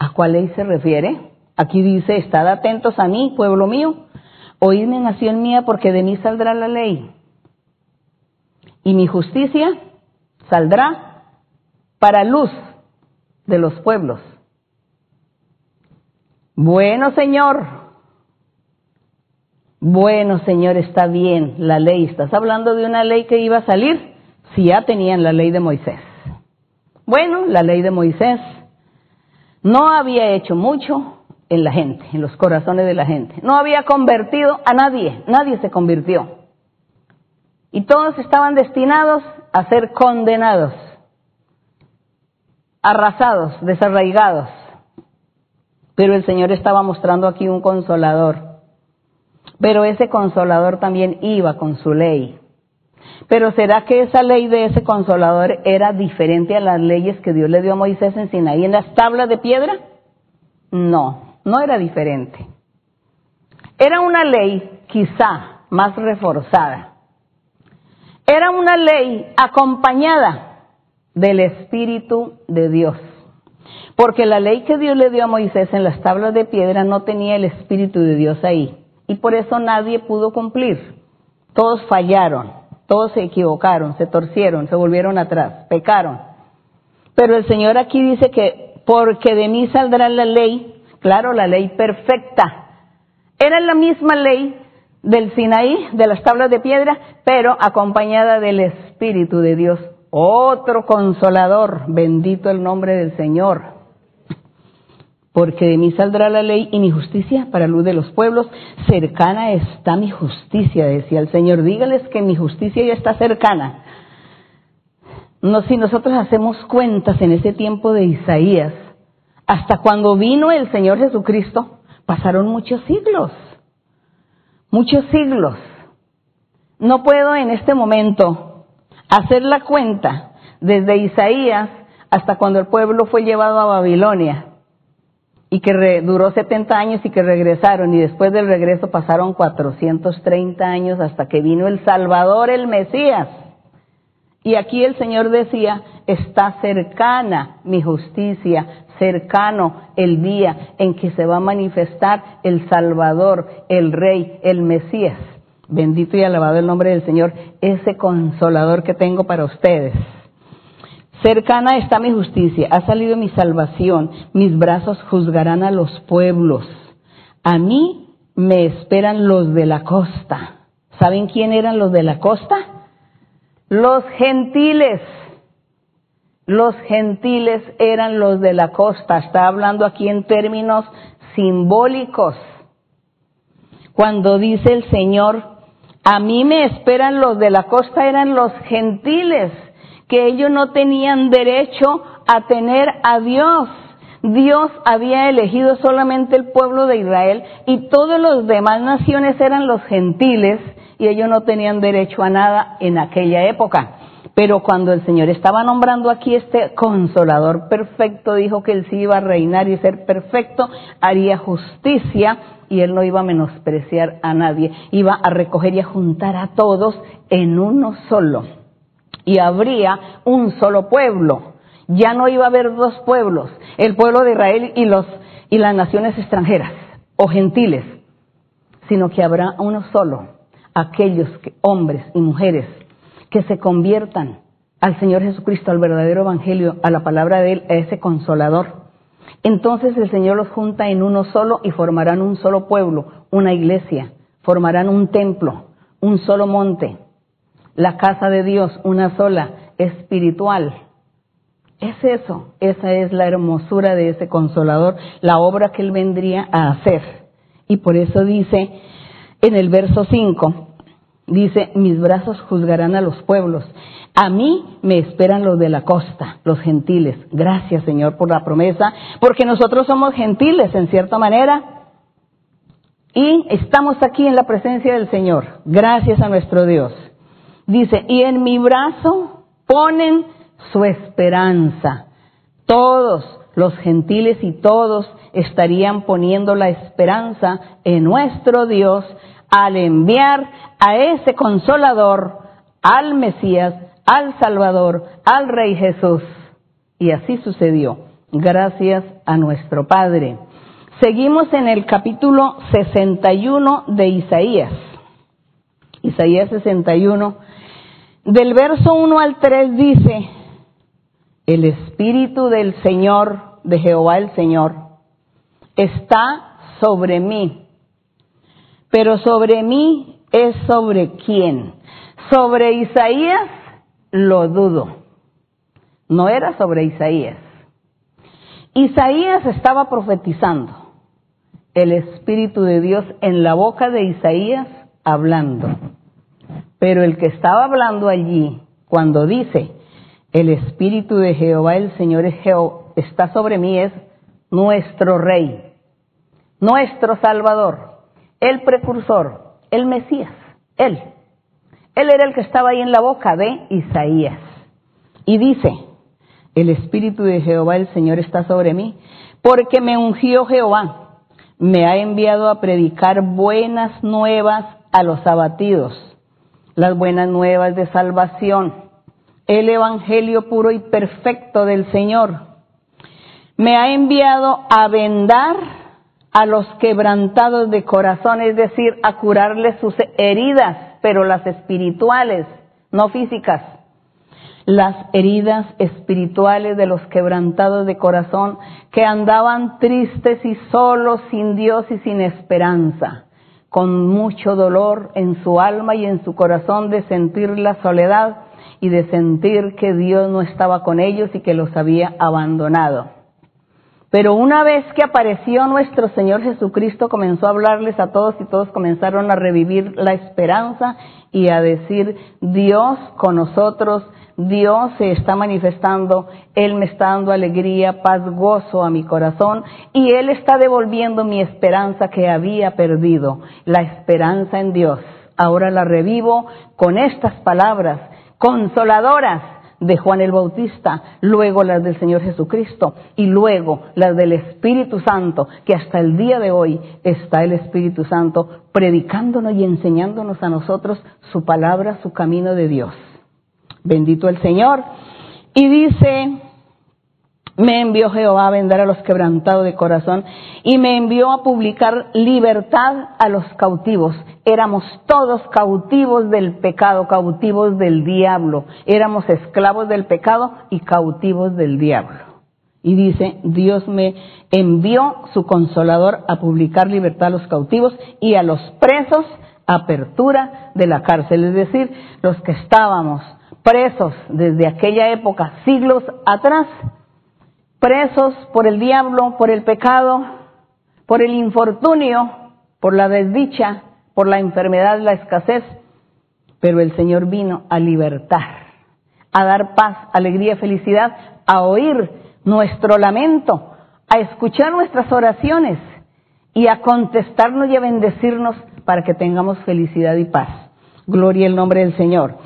¿A cuál ley se refiere? Aquí dice, estad atentos a mí, pueblo mío, oídme nación mía, porque de mí saldrá la ley. Y mi justicia saldrá para luz de los pueblos. Bueno, Señor. Bueno, Señor, está bien la ley. ¿Estás hablando de una ley que iba a salir? Si ya tenían la ley de Moisés. Bueno, la ley de Moisés no había hecho mucho en la gente, en los corazones de la gente. No había convertido a nadie, nadie se convirtió. Y todos estaban destinados a ser condenados arrasados, desarraigados. Pero el Señor estaba mostrando aquí un consolador. Pero ese consolador también iba con su ley. Pero ¿será que esa ley de ese consolador era diferente a las leyes que Dios le dio a Moisés en Sinaí en las tablas de piedra? No, no era diferente. Era una ley quizá más reforzada. Era una ley acompañada del Espíritu de Dios. Porque la ley que Dios le dio a Moisés en las tablas de piedra no tenía el Espíritu de Dios ahí. Y por eso nadie pudo cumplir. Todos fallaron, todos se equivocaron, se torcieron, se volvieron atrás, pecaron. Pero el Señor aquí dice que porque de mí saldrá la ley, claro, la ley perfecta. Era la misma ley del Sinaí, de las tablas de piedra, pero acompañada del Espíritu de Dios otro consolador, bendito el nombre del Señor. Porque de mí saldrá la ley y mi justicia para luz de los pueblos. Cercana está mi justicia, decía el Señor. Dígales que mi justicia ya está cercana. No, si nosotros hacemos cuentas en ese tiempo de Isaías, hasta cuando vino el Señor Jesucristo, pasaron muchos siglos, muchos siglos. No puedo en este momento hacer la cuenta desde Isaías hasta cuando el pueblo fue llevado a Babilonia y que duró 70 años y que regresaron y después del regreso pasaron 430 años hasta que vino el Salvador, el Mesías. Y aquí el Señor decía, está cercana mi justicia, cercano el día en que se va a manifestar el Salvador, el Rey, el Mesías. Bendito y alabado el nombre del Señor, ese consolador que tengo para ustedes. Cercana está mi justicia, ha salido mi salvación, mis brazos juzgarán a los pueblos. A mí me esperan los de la costa. ¿Saben quién eran los de la costa? Los gentiles. Los gentiles eran los de la costa. Está hablando aquí en términos simbólicos. Cuando dice el Señor, a mí me esperan los de la costa, eran los gentiles que ellos no tenían derecho a tener a Dios. Dios había elegido solamente el pueblo de Israel y todas las demás naciones eran los gentiles y ellos no tenían derecho a nada en aquella época. Pero cuando el Señor estaba nombrando aquí este consolador perfecto, dijo que él sí iba a reinar y ser perfecto, haría justicia y él no iba a menospreciar a nadie, iba a recoger y a juntar a todos en uno solo y habría un solo pueblo. Ya no iba a haber dos pueblos, el pueblo de Israel y, los, y las naciones extranjeras o gentiles, sino que habrá uno solo, aquellos que, hombres y mujeres que se conviertan al Señor Jesucristo, al verdadero Evangelio, a la palabra de Él, a ese consolador. Entonces el Señor los junta en uno solo y formarán un solo pueblo, una iglesia, formarán un templo, un solo monte, la casa de Dios, una sola, espiritual. Es eso, esa es la hermosura de ese consolador, la obra que él vendría a hacer. Y por eso dice en el verso 5, dice, mis brazos juzgarán a los pueblos. A mí me esperan los de la costa, los gentiles. Gracias Señor por la promesa, porque nosotros somos gentiles en cierta manera. Y estamos aquí en la presencia del Señor, gracias a nuestro Dios. Dice, y en mi brazo ponen su esperanza. Todos los gentiles y todos estarían poniendo la esperanza en nuestro Dios al enviar a ese consolador, al Mesías, al Salvador, al Rey Jesús. Y así sucedió, gracias a nuestro Padre. Seguimos en el capítulo 61 de Isaías. Isaías 61 del verso 1 al 3 dice, el Espíritu del Señor, de Jehová el Señor, está sobre mí. Pero sobre mí es sobre quién. Sobre Isaías lo dudo. No era sobre Isaías. Isaías estaba profetizando. El Espíritu de Dios en la boca de Isaías hablando. Pero el que estaba hablando allí, cuando dice, el Espíritu de Jehová, el Señor es está sobre mí, es nuestro Rey, nuestro Salvador, el precursor, el Mesías, Él. Él era el que estaba ahí en la boca de Isaías. Y dice, el Espíritu de Jehová, el Señor está sobre mí, porque me ungió Jehová, me ha enviado a predicar buenas nuevas a los abatidos las buenas nuevas de salvación, el Evangelio puro y perfecto del Señor. Me ha enviado a vendar a los quebrantados de corazón, es decir, a curarles sus heridas, pero las espirituales, no físicas. Las heridas espirituales de los quebrantados de corazón que andaban tristes y solos, sin Dios y sin esperanza con mucho dolor en su alma y en su corazón de sentir la soledad y de sentir que Dios no estaba con ellos y que los había abandonado. Pero una vez que apareció nuestro Señor Jesucristo, comenzó a hablarles a todos y todos comenzaron a revivir la esperanza y a decir, Dios con nosotros, Dios se está manifestando, Él me está dando alegría, paz, gozo a mi corazón y Él está devolviendo mi esperanza que había perdido, la esperanza en Dios. Ahora la revivo con estas palabras consoladoras de Juan el Bautista, luego las del Señor Jesucristo y luego las del Espíritu Santo, que hasta el día de hoy está el Espíritu Santo predicándonos y enseñándonos a nosotros su palabra, su camino de Dios. Bendito el Señor. Y dice, me envió Jehová a vender a los quebrantados de corazón y me envió a publicar libertad a los cautivos. Éramos todos cautivos del pecado, cautivos del diablo. Éramos esclavos del pecado y cautivos del diablo. Y dice, Dios me envió su consolador a publicar libertad a los cautivos y a los presos apertura de la cárcel. Es decir, los que estábamos presos desde aquella época, siglos atrás, presos por el diablo, por el pecado, por el infortunio, por la desdicha, por la enfermedad, la escasez, pero el Señor vino a libertar, a dar paz, alegría, felicidad, a oír nuestro lamento, a escuchar nuestras oraciones y a contestarnos y a bendecirnos para que tengamos felicidad y paz. Gloria al nombre del Señor.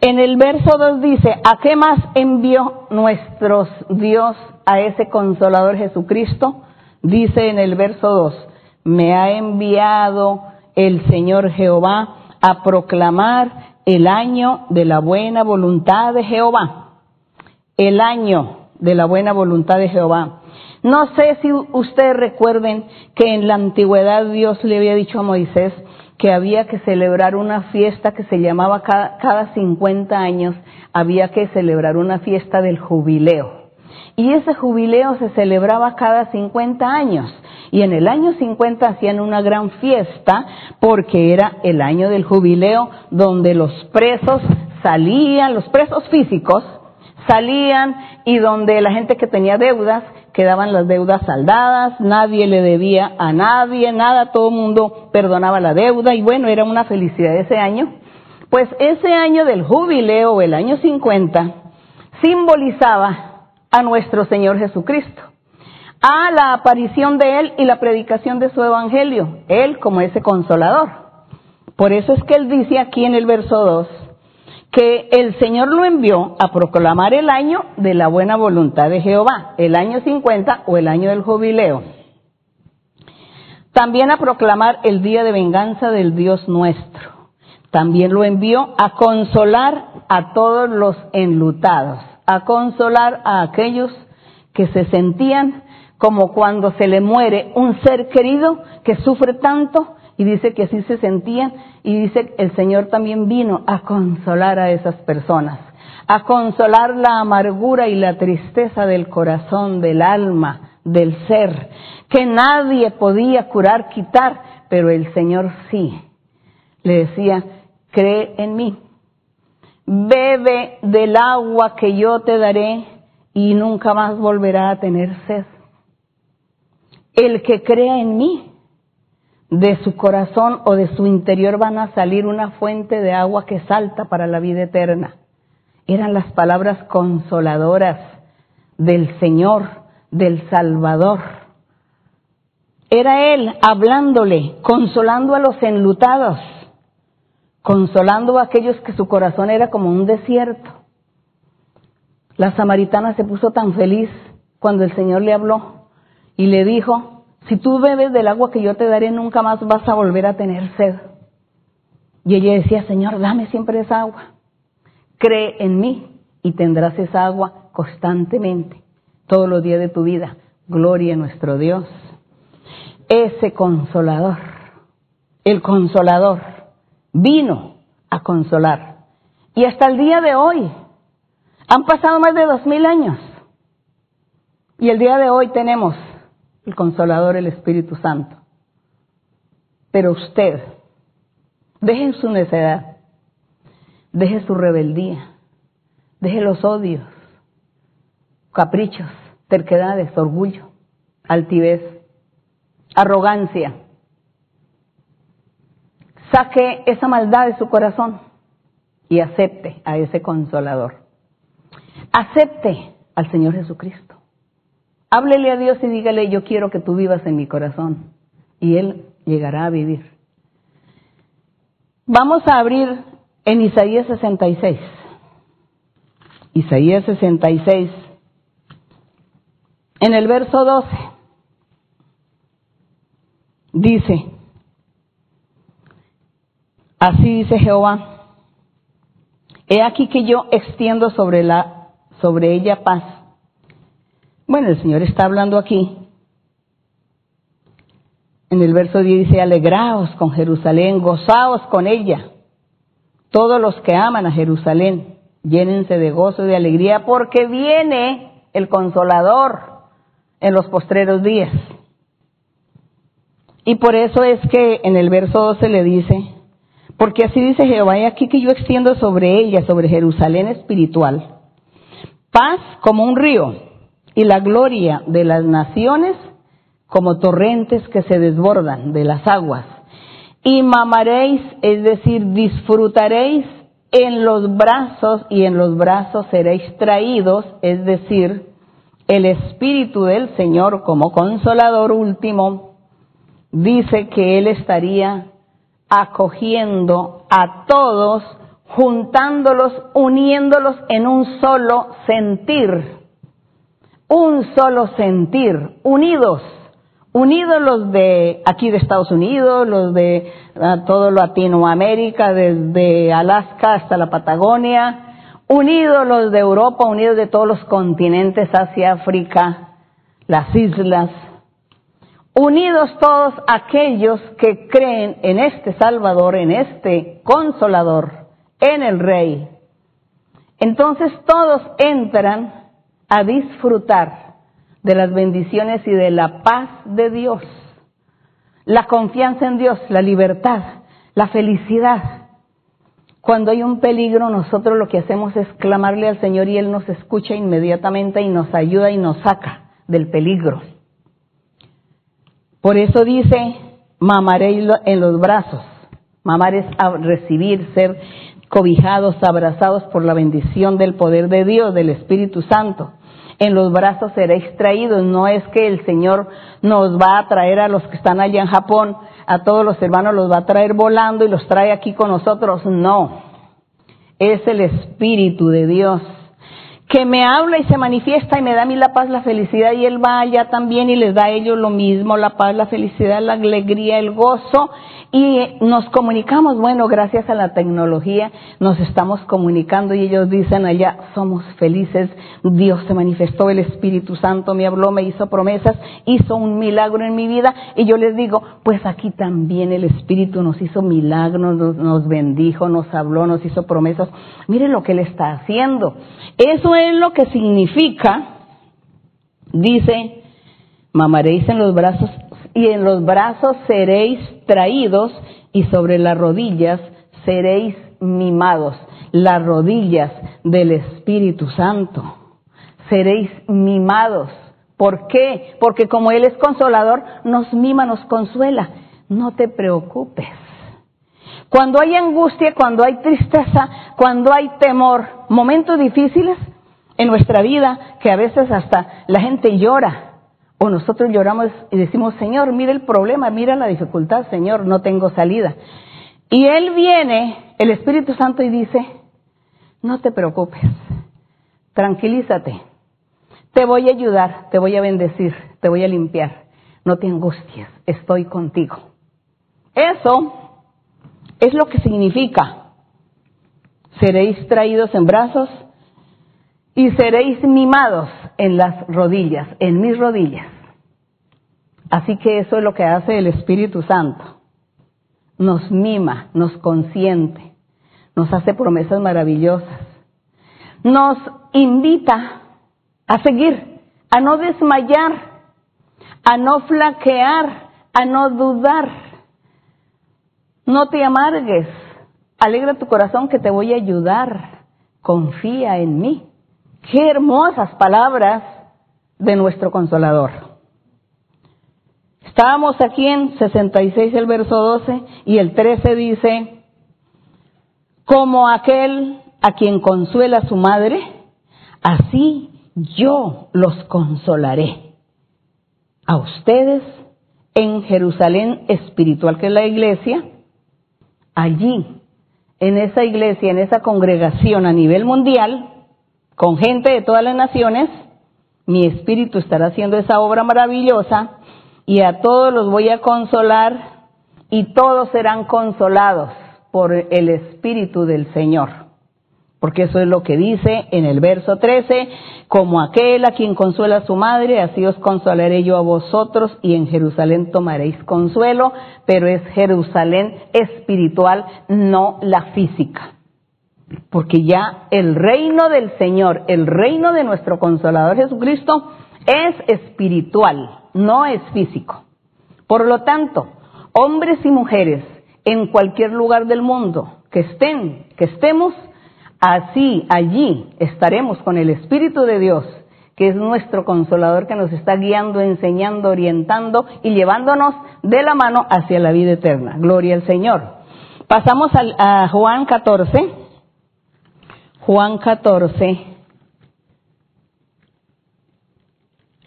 En el verso 2 dice, ¿a qué más envió nuestro Dios a ese consolador Jesucristo? Dice en el verso 2, me ha enviado el Señor Jehová a proclamar el año de la buena voluntad de Jehová. El año de la buena voluntad de Jehová. No sé si ustedes recuerden que en la antigüedad Dios le había dicho a Moisés que había que celebrar una fiesta que se llamaba cada, cada 50 años, había que celebrar una fiesta del jubileo. Y ese jubileo se celebraba cada 50 años. Y en el año 50 hacían una gran fiesta porque era el año del jubileo donde los presos salían, los presos físicos salían y donde la gente que tenía deudas quedaban las deudas saldadas, nadie le debía a nadie, nada, todo el mundo perdonaba la deuda y bueno, era una felicidad ese año. Pues ese año del jubileo, el año 50, simbolizaba a nuestro Señor Jesucristo a la aparición de Él y la predicación de su Evangelio, Él como ese consolador. Por eso es que Él dice aquí en el verso 2 que el Señor lo envió a proclamar el año de la buena voluntad de Jehová, el año 50 o el año del jubileo. También a proclamar el día de venganza del Dios nuestro. También lo envió a consolar a todos los enlutados, a consolar a aquellos que se sentían como cuando se le muere un ser querido que sufre tanto y dice que así se sentía y dice el Señor también vino a consolar a esas personas, a consolar la amargura y la tristeza del corazón, del alma, del ser, que nadie podía curar, quitar, pero el Señor sí. Le decía, cree en mí, bebe del agua que yo te daré y nunca más volverá a tener sed el que crea en mí, de su corazón o de su interior van a salir una fuente de agua que salta para la vida eterna. Eran las palabras consoladoras del Señor, del Salvador. Era Él hablándole, consolando a los enlutados, consolando a aquellos que su corazón era como un desierto. La samaritana se puso tan feliz cuando el Señor le habló y le dijo, si tú bebes del agua que yo te daré, nunca más vas a volver a tener sed. Y ella decía, Señor, dame siempre esa agua. Cree en mí y tendrás esa agua constantemente, todos los días de tu vida. Gloria a nuestro Dios. Ese consolador, el consolador, vino a consolar. Y hasta el día de hoy, han pasado más de dos mil años. Y el día de hoy tenemos el consolador, el Espíritu Santo. Pero usted, deje su necedad, deje su rebeldía, deje los odios, caprichos, terquedades, orgullo, altivez, arrogancia. Saque esa maldad de su corazón y acepte a ese consolador. Acepte al Señor Jesucristo. Háblele a Dios y dígale, yo quiero que tú vivas en mi corazón. Y Él llegará a vivir. Vamos a abrir en Isaías 66. Isaías 66. En el verso 12. Dice, así dice Jehová, he aquí que yo extiendo sobre la sobre ella paz. Bueno, el Señor está hablando aquí. En el verso 10 dice, alegraos con Jerusalén, gozaos con ella. Todos los que aman a Jerusalén, llénense de gozo y de alegría porque viene el consolador en los postreros días. Y por eso es que en el verso 12 le dice, porque así dice Jehová, y aquí que yo extiendo sobre ella, sobre Jerusalén espiritual, paz como un río y la gloria de las naciones como torrentes que se desbordan de las aguas. Y mamaréis, es decir, disfrutaréis en los brazos y en los brazos seréis traídos, es decir, el Espíritu del Señor como consolador último, dice que Él estaría acogiendo a todos juntándolos, uniéndolos en un solo sentir, un solo sentir, unidos, unidos los de aquí de Estados Unidos, los de uh, todo Latinoamérica, desde Alaska hasta la Patagonia, unidos los de Europa, unidos de todos los continentes, Asia, África, las islas, unidos todos aquellos que creen en este Salvador, en este Consolador, en el rey. Entonces todos entran a disfrutar de las bendiciones y de la paz de Dios, la confianza en Dios, la libertad, la felicidad. Cuando hay un peligro, nosotros lo que hacemos es clamarle al Señor y Él nos escucha inmediatamente y nos ayuda y nos saca del peligro. Por eso dice, mamaré en los brazos. Mamar es recibir, ser cobijados, abrazados por la bendición del poder de Dios, del Espíritu Santo. En los brazos seréis traídos. No es que el Señor nos va a traer a los que están allá en Japón, a todos los hermanos los va a traer volando y los trae aquí con nosotros. No. Es el Espíritu de Dios que me habla y se manifiesta y me da a mí la paz, la felicidad y Él va allá también y les da a ellos lo mismo, la paz, la felicidad, la alegría, el gozo y nos comunicamos, bueno, gracias a la tecnología nos estamos comunicando y ellos dicen allá, somos felices, Dios se manifestó, el Espíritu Santo me habló, me hizo promesas, hizo un milagro en mi vida y yo les digo, pues aquí también el Espíritu nos hizo milagros, nos, bendijo, nos habló, nos hizo promesas. Miren lo que Él está haciendo. Eso es lo que significa, dice, mamaréis en los brazos y en los brazos seréis traídos y sobre las rodillas seréis mimados, las rodillas del Espíritu Santo. Seréis mimados. ¿Por qué? Porque como Él es consolador, nos mima, nos consuela. No te preocupes. Cuando hay angustia, cuando hay tristeza, cuando hay temor, momentos difíciles en nuestra vida, que a veces hasta la gente llora, o nosotros lloramos y decimos, Señor, mira el problema, mira la dificultad, Señor, no tengo salida. Y Él viene, el Espíritu Santo, y dice, no te preocupes, tranquilízate, te voy a ayudar, te voy a bendecir, te voy a limpiar, no te angusties, estoy contigo. Eso es lo que significa, seréis traídos en brazos y seréis mimados en las rodillas, en mis rodillas. Así que eso es lo que hace el Espíritu Santo. Nos mima, nos consiente, nos hace promesas maravillosas. Nos invita a seguir, a no desmayar, a no flaquear, a no dudar. No te amargues, alegra tu corazón que te voy a ayudar, confía en mí. Qué hermosas palabras de nuestro consolador. Estábamos aquí en 66 el verso 12 y el 13 dice, como aquel a quien consuela su madre, así yo los consolaré. A ustedes en Jerusalén espiritual, que es la iglesia, allí, en esa iglesia, en esa congregación a nivel mundial, con gente de todas las naciones, mi espíritu estará haciendo esa obra maravillosa y a todos los voy a consolar y todos serán consolados por el espíritu del Señor porque eso es lo que dice en el verso 13, como aquel a quien consuela a su madre, así os consolaré yo a vosotros y en Jerusalén tomaréis consuelo, pero es Jerusalén espiritual, no la física. Porque ya el reino del Señor, el reino de nuestro consolador Jesucristo es espiritual, no es físico. Por lo tanto, hombres y mujeres en cualquier lugar del mundo que estén, que estemos, Así, allí estaremos con el Espíritu de Dios, que es nuestro consolador que nos está guiando, enseñando, orientando y llevándonos de la mano hacia la vida eterna. Gloria al Señor. Pasamos a, Juan 14. Juan 14.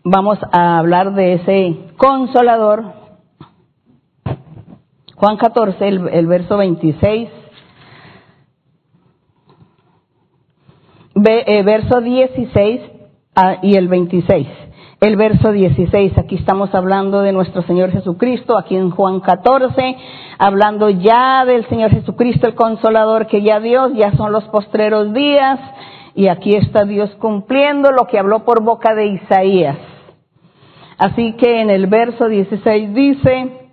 Vamos a hablar de ese consolador. Juan 14, el, verso 26 Eh, verso 16 ah, y el 26. El verso 16, aquí estamos hablando de nuestro Señor Jesucristo, aquí en Juan 14, hablando ya del Señor Jesucristo, el consolador que ya Dios, ya son los postreros días, y aquí está Dios cumpliendo lo que habló por boca de Isaías. Así que en el verso 16 dice,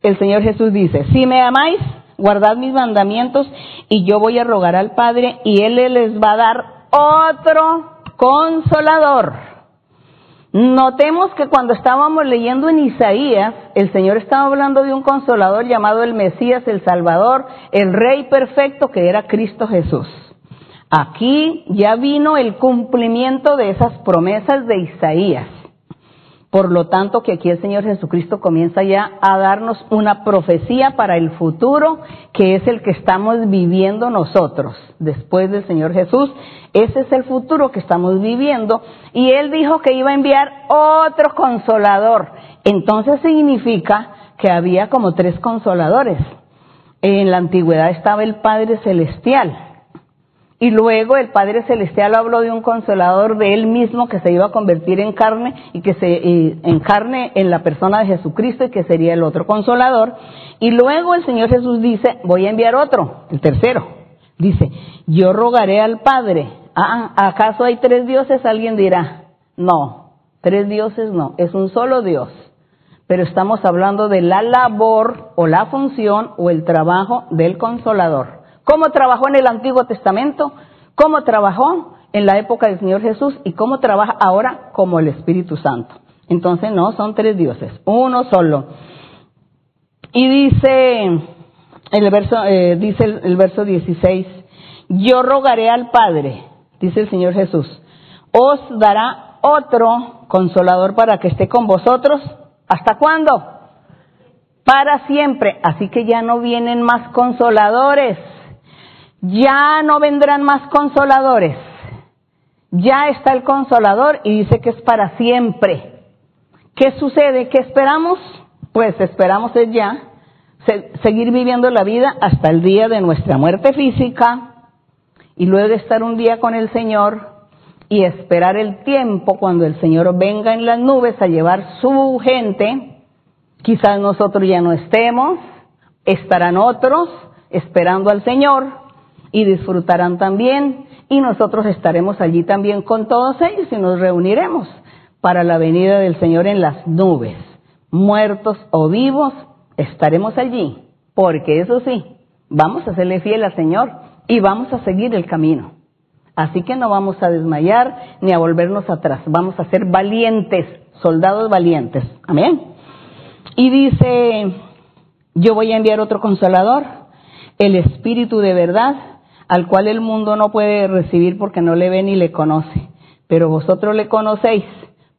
el Señor Jesús dice, si me amáis, guardad mis mandamientos y yo voy a rogar al Padre y Él les va a dar otro consolador. Notemos que cuando estábamos leyendo en Isaías, el Señor estaba hablando de un consolador llamado el Mesías, el Salvador, el Rey perfecto que era Cristo Jesús. Aquí ya vino el cumplimiento de esas promesas de Isaías. Por lo tanto, que aquí el Señor Jesucristo comienza ya a darnos una profecía para el futuro, que es el que estamos viviendo nosotros, después del Señor Jesús. Ese es el futuro que estamos viviendo. Y Él dijo que iba a enviar otro consolador. Entonces significa que había como tres consoladores. En la antigüedad estaba el Padre Celestial, y luego el Padre Celestial habló de un consolador de él mismo que se iba a convertir en carne y que se encarne en la persona de Jesucristo y que sería el otro consolador. Y luego el Señor Jesús dice, voy a enviar otro, el tercero. Dice, yo rogaré al Padre. Ah, ¿acaso hay tres dioses? Alguien dirá, no, tres dioses no, es un solo Dios. Pero estamos hablando de la labor o la función o el trabajo del consolador cómo trabajó en el Antiguo Testamento, cómo trabajó en la época del Señor Jesús y cómo trabaja ahora como el Espíritu Santo. Entonces no, son tres dioses, uno solo. Y dice el verso, eh, dice el, verso 16, yo rogaré al Padre, dice el Señor Jesús, os dará otro consolador para que esté con vosotros. ¿Hasta cuándo? Para siempre. Así que ya no vienen más consoladores ya no vendrán más consoladores. Ya está el consolador y dice que es para siempre. ¿Qué sucede? ¿Qué esperamos? Pues esperamos es ya seguir viviendo la vida hasta el día de nuestra muerte física y luego estar un día con el Señor y esperar el tiempo cuando el Señor venga en las nubes a llevar su gente. Quizás nosotros ya no estemos, estarán otros esperando al Señor y disfrutarán también y nosotros estaremos allí también con todos ellos y nos reuniremos para la venida del Señor en las nubes. Muertos o vivos, estaremos allí, porque eso sí, vamos a serle fiel al Señor y vamos a seguir el camino. Así que no vamos a desmayar ni a volvernos atrás, vamos a ser valientes, soldados valientes. Amén. Y dice, yo voy a enviar otro consolador, el Espíritu de verdad, al cual el mundo no puede recibir porque no le ve ni le conoce. Pero vosotros le conocéis,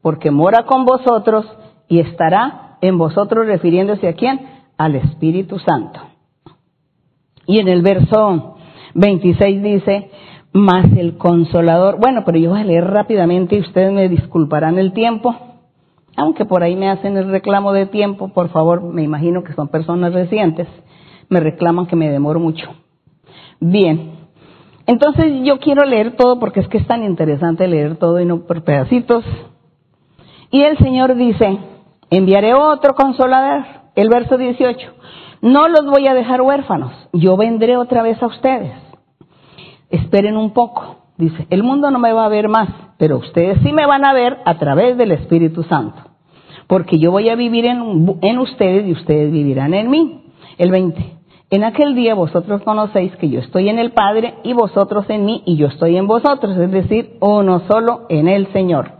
porque mora con vosotros y estará en vosotros refiriéndose a quién? Al Espíritu Santo. Y en el verso 26 dice, más el consolador. Bueno, pero yo voy a leer rápidamente y ustedes me disculparán el tiempo. Aunque por ahí me hacen el reclamo de tiempo, por favor, me imagino que son personas recientes, me reclaman que me demoro mucho. Bien, entonces yo quiero leer todo porque es que es tan interesante leer todo y no por pedacitos. Y el Señor dice, enviaré otro consolador, el verso 18, no los voy a dejar huérfanos, yo vendré otra vez a ustedes. Esperen un poco, dice, el mundo no me va a ver más, pero ustedes sí me van a ver a través del Espíritu Santo, porque yo voy a vivir en, ustedes y ustedes vivirán en mí. El 20. En aquel día vosotros conocéis que yo estoy en el Padre y vosotros en mí y yo estoy en vosotros, es decir, uno solo en el Señor.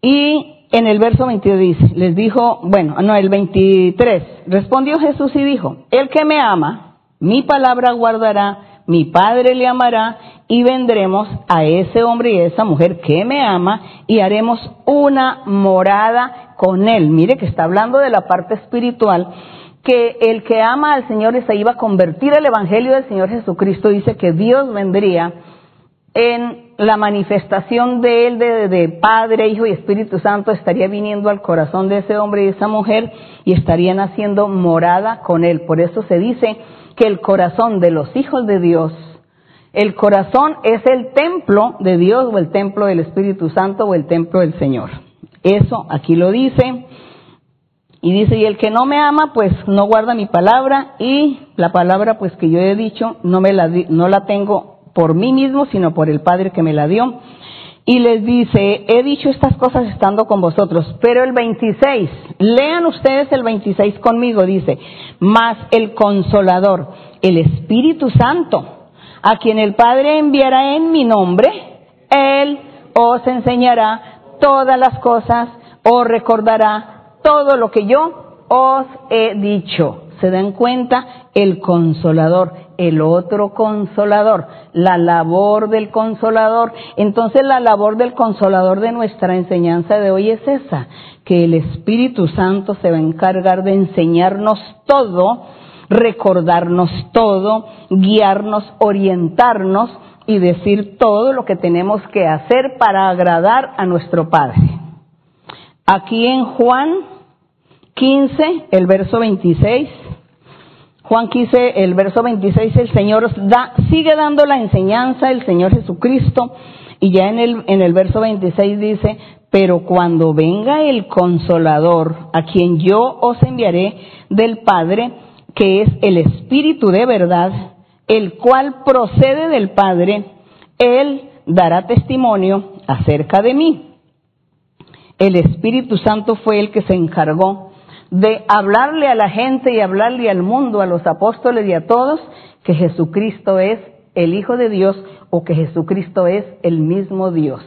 Y en el verso 22 dice, les dijo, bueno, no, el 23, respondió Jesús y dijo, el que me ama, mi palabra guardará, mi Padre le amará y vendremos a ese hombre y a esa mujer que me ama y haremos una morada con él. Mire que está hablando de la parte espiritual que el que ama al Señor y se iba a convertir al Evangelio del Señor Jesucristo, dice que Dios vendría en la manifestación de Él, de, Padre, Hijo y Espíritu Santo, estaría viniendo al corazón de ese hombre y esa mujer y estarían haciendo morada con Él. Por eso se dice que el corazón de los hijos de Dios, el corazón es el templo de Dios o el templo del Espíritu Santo o el templo del Señor. Eso aquí lo dice. Y dice, y el que no me ama, pues no guarda mi palabra y la palabra pues que yo he dicho no me la no la tengo por mí mismo, sino por el Padre que me la dio. Y les dice, he dicho estas cosas estando con vosotros, pero el 26, lean ustedes el 26 conmigo, dice, más el consolador, el Espíritu Santo, a quien el Padre enviará en mi nombre, Él os enseñará todas las cosas, os recordará todo lo que yo os he dicho. ¿Se dan cuenta? El consolador, el otro consolador, la labor del consolador. Entonces la labor del consolador de nuestra enseñanza de hoy es esa, que el Espíritu Santo se va a encargar de enseñarnos todo, recordarnos todo, guiarnos, orientarnos y decir todo lo que tenemos que hacer para agradar a nuestro Padre. Aquí en Juan 15, el verso 26, Juan 15, el verso 26, el Señor sigue dando la enseñanza el Señor Jesucristo. Y ya en el, en el verso 26 dice, pero cuando venga el consolador, a quien yo os enviaré del Padre, que es el Espíritu de verdad, el cual procede del Padre, Él dará testimonio acerca de mí el Espíritu Santo fue el que se encargó de hablarle a la gente y hablarle al mundo, a los apóstoles y a todos, que Jesucristo es el Hijo de Dios o que Jesucristo es el mismo Dios.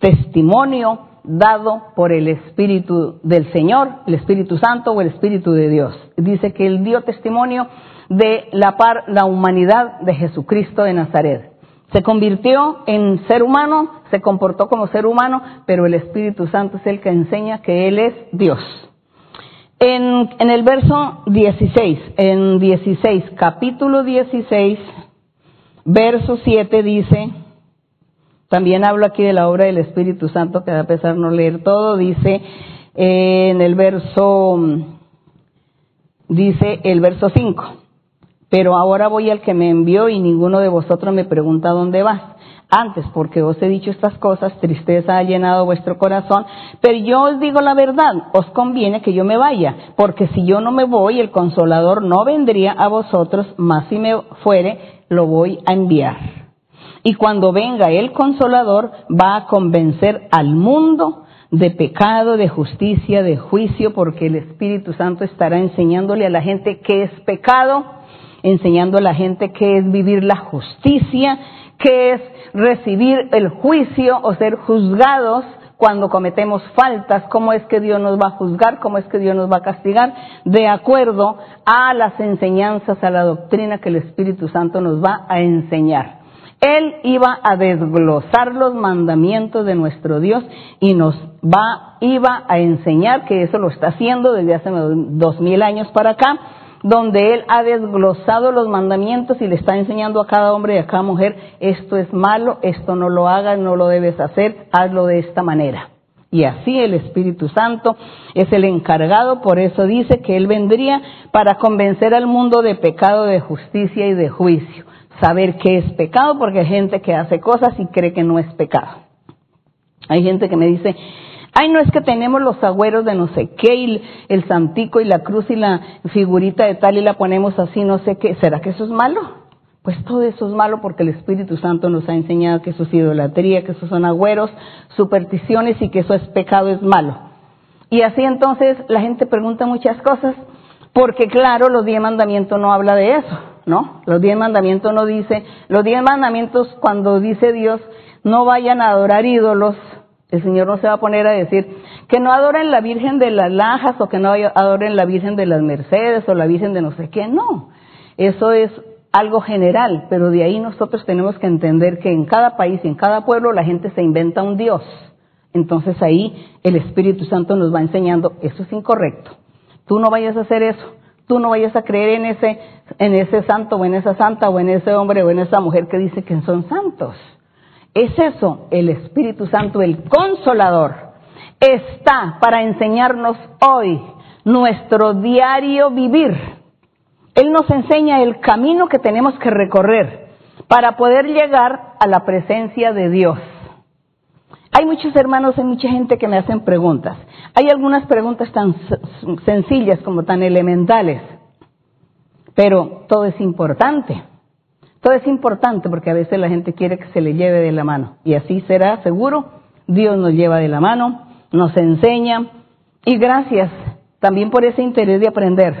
Testimonio dado por el Espíritu del Señor, el Espíritu Santo o el Espíritu de Dios. Dice que él dio testimonio de la, par, la humanidad de Jesucristo de Nazaret. Se convirtió en ser humano, se comportó como ser humano, pero el Espíritu Santo es el que enseña que Él es Dios. En, el verso 16, en 16, capítulo 16, verso 7 dice, también hablo aquí de la obra del Espíritu Santo, que a pesar no leer todo, dice eh, en el verso, dice el verso 5, pero ahora voy al que me envió y ninguno de vosotros me pregunta dónde vas. Antes, porque os he dicho estas cosas, tristeza ha llenado vuestro corazón, pero yo os digo la verdad, os conviene que yo me vaya, porque si yo no me voy, el consolador no vendría a vosotros, mas si me fuere, lo voy a enviar. Y cuando venga el consolador, va a convencer al mundo de pecado, de justicia, de juicio, porque el Espíritu Santo estará enseñándole a la gente qué es pecado, enseñando a la gente qué es vivir la justicia, qué es recibir el juicio o ser juzgados cuando cometemos faltas, cómo es que Dios nos va a juzgar, cómo es que Dios nos va a castigar, de acuerdo a las enseñanzas, a la doctrina que el Espíritu Santo nos va a enseñar. Él iba a desglosar los mandamientos de nuestro Dios y nos va, iba a enseñar que eso lo está haciendo desde hace dos mil años para acá, donde Él ha desglosado los mandamientos y le está enseñando a cada hombre y a cada mujer, esto es malo, esto no lo hagas, no lo debes hacer, hazlo de esta manera. Y así el Espíritu Santo es el encargado, por eso dice que Él vendría para convencer al mundo de pecado, de justicia y de juicio. Saber qué es pecado, porque hay gente que hace cosas y cree que no es pecado. Hay gente que me dice, ay, no es que tenemos los agüeros de no sé qué, y el santico y la cruz y la figurita de tal y la ponemos así, no sé qué. ¿Será que eso es malo? Pues todo eso es malo porque el Espíritu Santo nos ha enseñado que eso es idolatría, que eso son agüeros, supersticiones y que eso es pecado, es malo. Y así entonces la gente pregunta muchas cosas, porque claro, los diez mandamientos no habla de eso, ¿no? Los diez mandamientos no dice, los diez mandamientos cuando dice Dios, no vayan a adorar ídolos, el Señor no se va a poner a decir que no adoren la Virgen de las Lajas o que no adoren la Virgen de las Mercedes o la Virgen de no sé qué, no. Eso es algo general, pero de ahí nosotros tenemos que entender que en cada país y en cada pueblo la gente se inventa un Dios. Entonces ahí el Espíritu Santo nos va enseñando, eso es incorrecto. Tú no vayas a hacer eso. Tú no vayas a creer en ese, en ese santo o en esa santa o en ese hombre o en esa mujer que dice que son santos. Es eso, el Espíritu Santo, el consolador, está para enseñarnos hoy nuestro diario vivir él nos enseña el camino que tenemos que recorrer para poder llegar a la presencia de Dios. Hay muchos hermanos, hay mucha gente que me hacen preguntas. Hay algunas preguntas tan sencillas como tan elementales, pero todo es importante. Todo es importante porque a veces la gente quiere que se le lleve de la mano. Y así será, seguro. Dios nos lleva de la mano, nos enseña. Y gracias también por ese interés de aprender.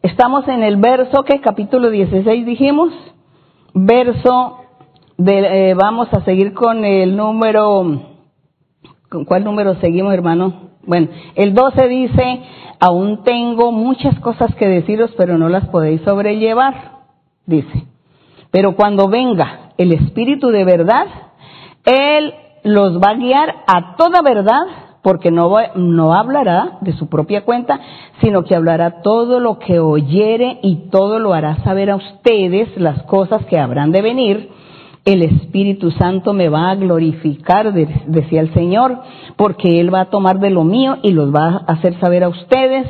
Estamos en el verso que capítulo 16 dijimos, verso de, eh, vamos a seguir con el número, ¿con cuál número seguimos hermano? Bueno, el 12 dice, aún tengo muchas cosas que deciros, pero no las podéis sobrellevar, dice. Pero cuando venga el Espíritu de verdad, Él los va a guiar a toda verdad porque no, no hablará de su propia cuenta, sino que hablará todo lo que oyere y todo lo hará saber a ustedes las cosas que habrán de venir. El Espíritu Santo me va a glorificar, decía el Señor, porque Él va a tomar de lo mío y los va a hacer saber a ustedes.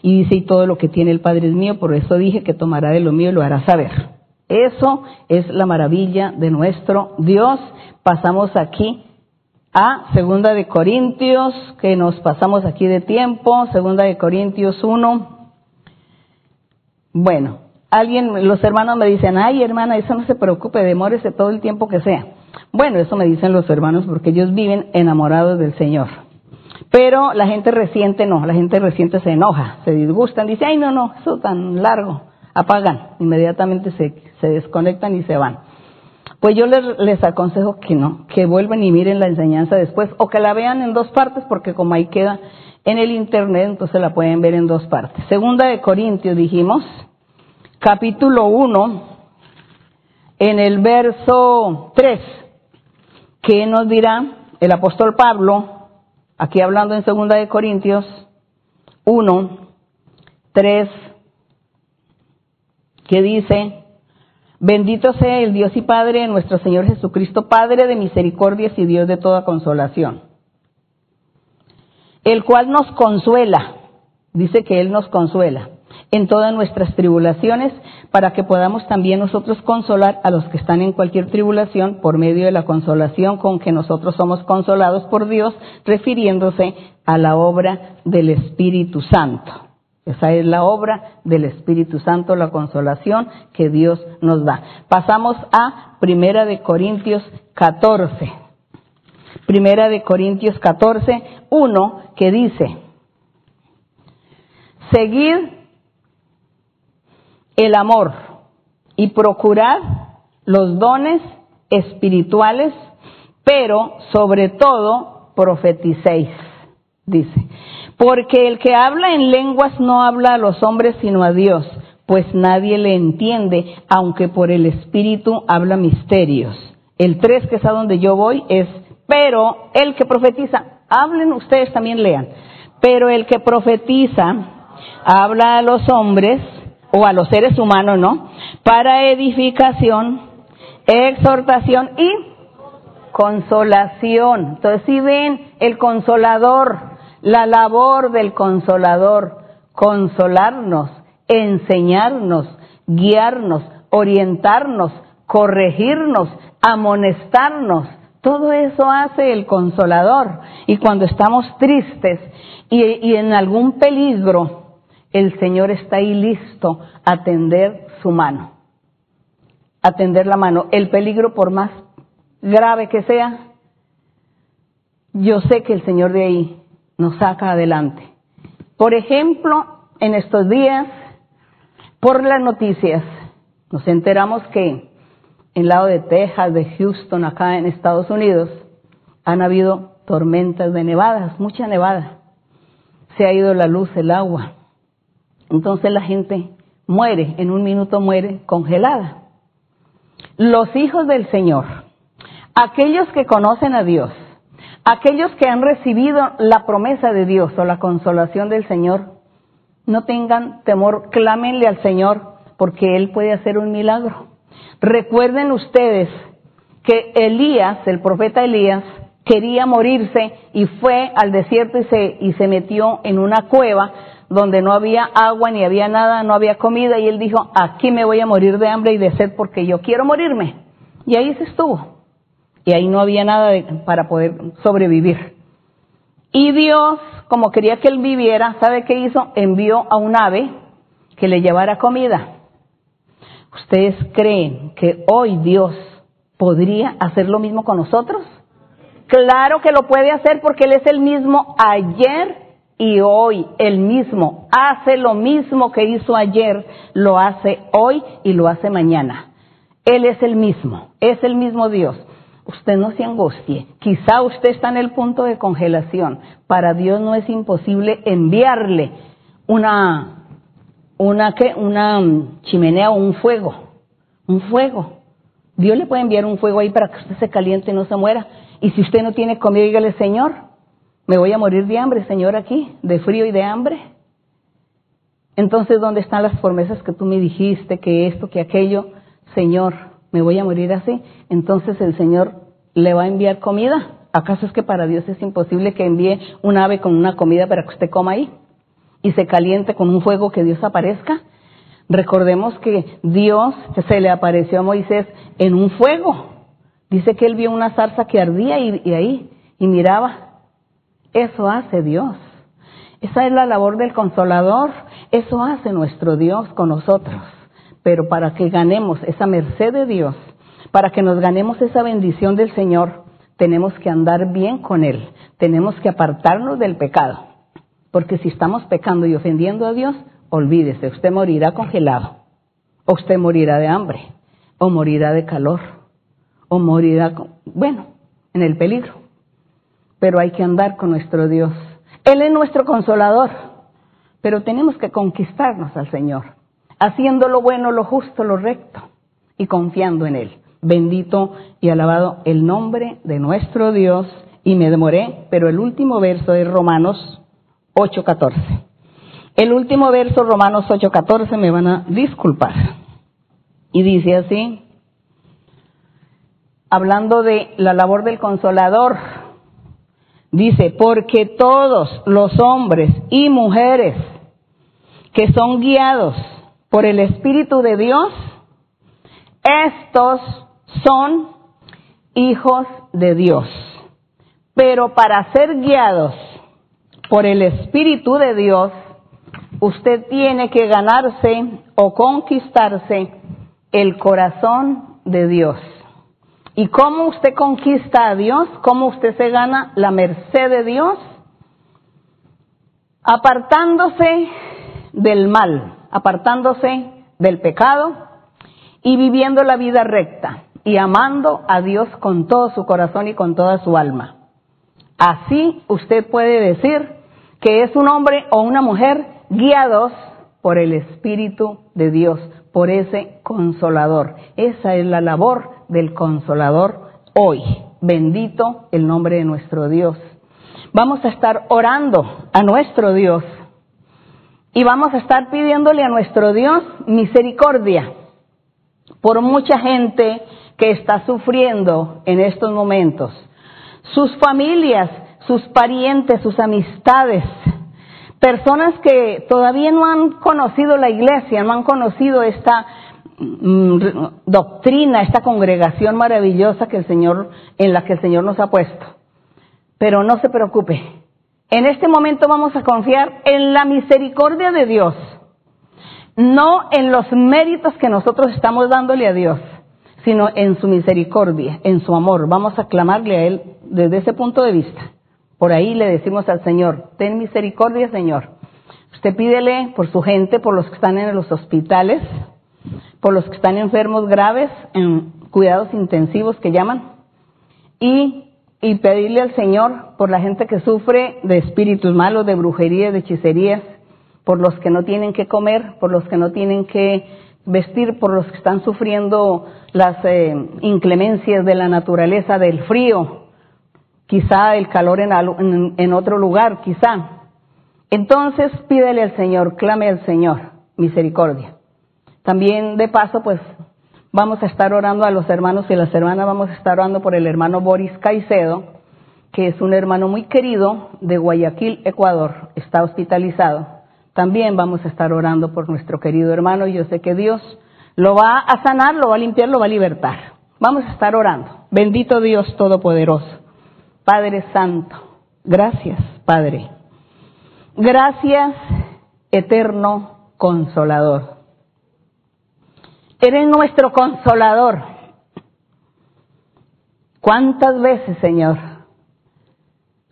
Y dice, y todo lo que tiene el Padre es mío, por eso dije que tomará de lo mío y lo hará saber. Eso es la maravilla de nuestro Dios. Pasamos aquí a Segunda de Corintios, que nos pasamos aquí de tiempo, Segunda de Corintios 1. Bueno, alguien, los hermanos me dicen, ay hermana, eso no se preocupe, demórese todo el tiempo que sea. Bueno, eso me dicen los hermanos porque ellos viven enamorados del Señor. Pero la gente reciente no, la gente reciente se enoja, se disgustan, dice, ay no, no, eso tan largo, apagan, inmediatamente se, se desconectan y se van. Pues yo les, aconsejo que no, que vuelvan y miren la enseñanza después o que la vean en dos partes porque como ahí queda en el internet, entonces la pueden ver en dos partes. Segunda de Corintios dijimos, capítulo 1, en el verso 3, ¿qué nos dirá el apóstol Pablo, aquí hablando en Segunda de Corintios 1, 3, que dice, Bendito sea el Dios y Padre de nuestro Señor Jesucristo, Padre de misericordias y Dios de toda consolación, el cual nos consuela, dice que Él nos consuela en todas nuestras tribulaciones, para que podamos también nosotros consolar a los que están en cualquier tribulación por medio de la consolación con que nosotros somos consolados por Dios, refiriéndose a la obra del Espíritu Santo. Esa es la obra del Espíritu Santo, la consolación que Dios nos da. Pasamos a Primera de Corintios 14. Primera de Corintios 14, 1, que dice, seguid el amor y procurad los dones espirituales, pero sobre todo profeticéis, dice. Porque el que habla en lenguas no habla a los hombres sino a Dios, pues nadie le entiende, aunque por el Espíritu habla misterios. El 3, que es a donde yo voy, es, pero el que profetiza, hablen ustedes también lean, pero el que profetiza habla a los hombres o a los seres humanos, ¿no? Para edificación, exhortación y consolación. Entonces, si ven el consolador, la labor del consolador, consolarnos, enseñarnos, guiarnos, orientarnos, corregirnos, amonestarnos. Todo eso hace el consolador. Y cuando estamos tristes y, en algún peligro, el Señor está ahí listo a tender su mano. A tender la mano. El peligro, por más grave que sea, yo sé que el Señor de ahí nos saca adelante. Por ejemplo, en estos días por las noticias nos enteramos que en el lado de Texas, de Houston, acá en Estados Unidos, han habido tormentas de nevadas, mucha nevada. Se ha ido la luz, el agua. Entonces la gente muere, en un minuto muere congelada. Los hijos del Señor, aquellos que conocen a Dios, aquellos que han recibido la promesa de Dios o la consolación del Señor, no tengan temor, clámenle al Señor porque Él puede hacer un milagro. Recuerden ustedes que Elías, el profeta Elías, quería morirse y fue al desierto y se, y se metió en una cueva donde no había agua ni había nada, no había comida y él dijo, aquí me voy a morir de hambre y de sed porque yo quiero morirme. Y ahí se estuvo. Y ahí no había nada para poder sobrevivir. Y Dios como quería que él viviera, ¿sabe qué hizo? Envió a un ave que le llevara comida. ¿Ustedes creen que hoy Dios podría hacer lo mismo con nosotros? Claro que lo puede hacer porque Él es el mismo ayer y hoy, el mismo. Hace lo mismo que hizo ayer, lo hace hoy y lo hace mañana. Él es el mismo, es el mismo Dios usted no se angustie. Quizá usted está en el punto de congelación. Para Dios no es imposible enviarle una, una, ¿qué? una mm, chimenea o un fuego. Un fuego. Dios le puede enviar un fuego ahí para que usted se caliente y no se muera. Y si usted no tiene comida, dígale, Señor, me voy a morir de hambre, Señor, aquí, de frío y de hambre. Entonces, ¿dónde están las promesas que tú me dijiste, que esto, que aquello? Señor, me voy a morir así, entonces el Señor le va a enviar comida. ¿Acaso es que para Dios es imposible que envíe un ave con una comida para que usted coma ahí y se caliente con un fuego que Dios aparezca? Recordemos que Dios se le apareció a Moisés en un fuego. Dice que él vio una zarza que ardía y, y ahí y miraba. Eso hace Dios. Esa es la labor del consolador. Eso hace nuestro Dios con nosotros. Pero para que ganemos esa merced de Dios, para que nos ganemos esa bendición del Señor, tenemos que andar bien con Él, tenemos que apartarnos del pecado. Porque si estamos pecando y ofendiendo a Dios, olvídese, usted morirá congelado, o usted morirá de hambre, o morirá de calor, o morirá, bueno, en el peligro. Pero hay que andar con nuestro Dios. Él es nuestro consolador, pero tenemos que conquistarnos al Señor haciendo lo bueno, lo justo, lo recto y confiando en Él. Bendito y alabado el nombre de nuestro Dios. Y me demoré, pero el último verso es Romanos 8:14. El último verso, Romanos 8:14, me van a disculpar. Y dice así, hablando de la labor del consolador, dice, porque todos los hombres y mujeres que son guiados por el Espíritu de Dios, estos son hijos de Dios. Pero para ser guiados por el Espíritu de Dios, usted tiene que ganarse o conquistarse el corazón de Dios. ¿Y cómo usted conquista a Dios? ¿Cómo usted se gana la merced de Dios? Apartándose del mal apartándose del pecado y viviendo la vida recta y amando a Dios con todo su corazón y con toda su alma. Así usted puede decir que es un hombre o una mujer guiados por el Espíritu de Dios, por ese consolador. Esa es la labor del consolador hoy. Bendito el nombre de nuestro Dios. Vamos a estar orando a nuestro Dios y vamos a estar pidiéndole a nuestro Dios misericordia por mucha gente que está sufriendo en estos momentos. Sus familias, sus parientes, sus amistades, personas que todavía no han conocido la iglesia, no han conocido esta mm, doctrina, esta congregación maravillosa que el Señor, en la que el Señor nos ha puesto. Pero no se preocupe. En este momento vamos a confiar en la misericordia de Dios, no en los méritos que nosotros estamos dándole a Dios, sino en su misericordia, en su amor. Vamos a clamarle a Él desde ese punto de vista. Por ahí le decimos al Señor, ten misericordia, Señor. Usted pídele por su gente, por los que están en los hospitales, por los que están enfermos graves, en cuidados intensivos que llaman, y, y pedirle al Señor por la gente que sufre de espíritus malos, de brujería, de hechicerías, por los que no tienen que comer, por los que no tienen que vestir, por los que están sufriendo las eh, inclemencias de la naturaleza, del frío, quizá el calor en, en, otro lugar, quizá. Entonces pídele al Señor, clame al Señor misericordia. También de paso, pues vamos a estar orando a los hermanos y las hermanas, vamos a estar orando por el hermano Boris Caicedo, que es un hermano muy querido de Guayaquil, Ecuador, está hospitalizado. También vamos a estar orando por nuestro querido hermano y yo sé que Dios lo va a sanar, lo va a limpiar, lo va a libertar. Vamos a estar orando. Bendito Dios Todopoderoso. Padre Santo, gracias, Padre. Gracias, eterno consolador. Eres nuestro consolador. ¿Cuántas veces, Señor?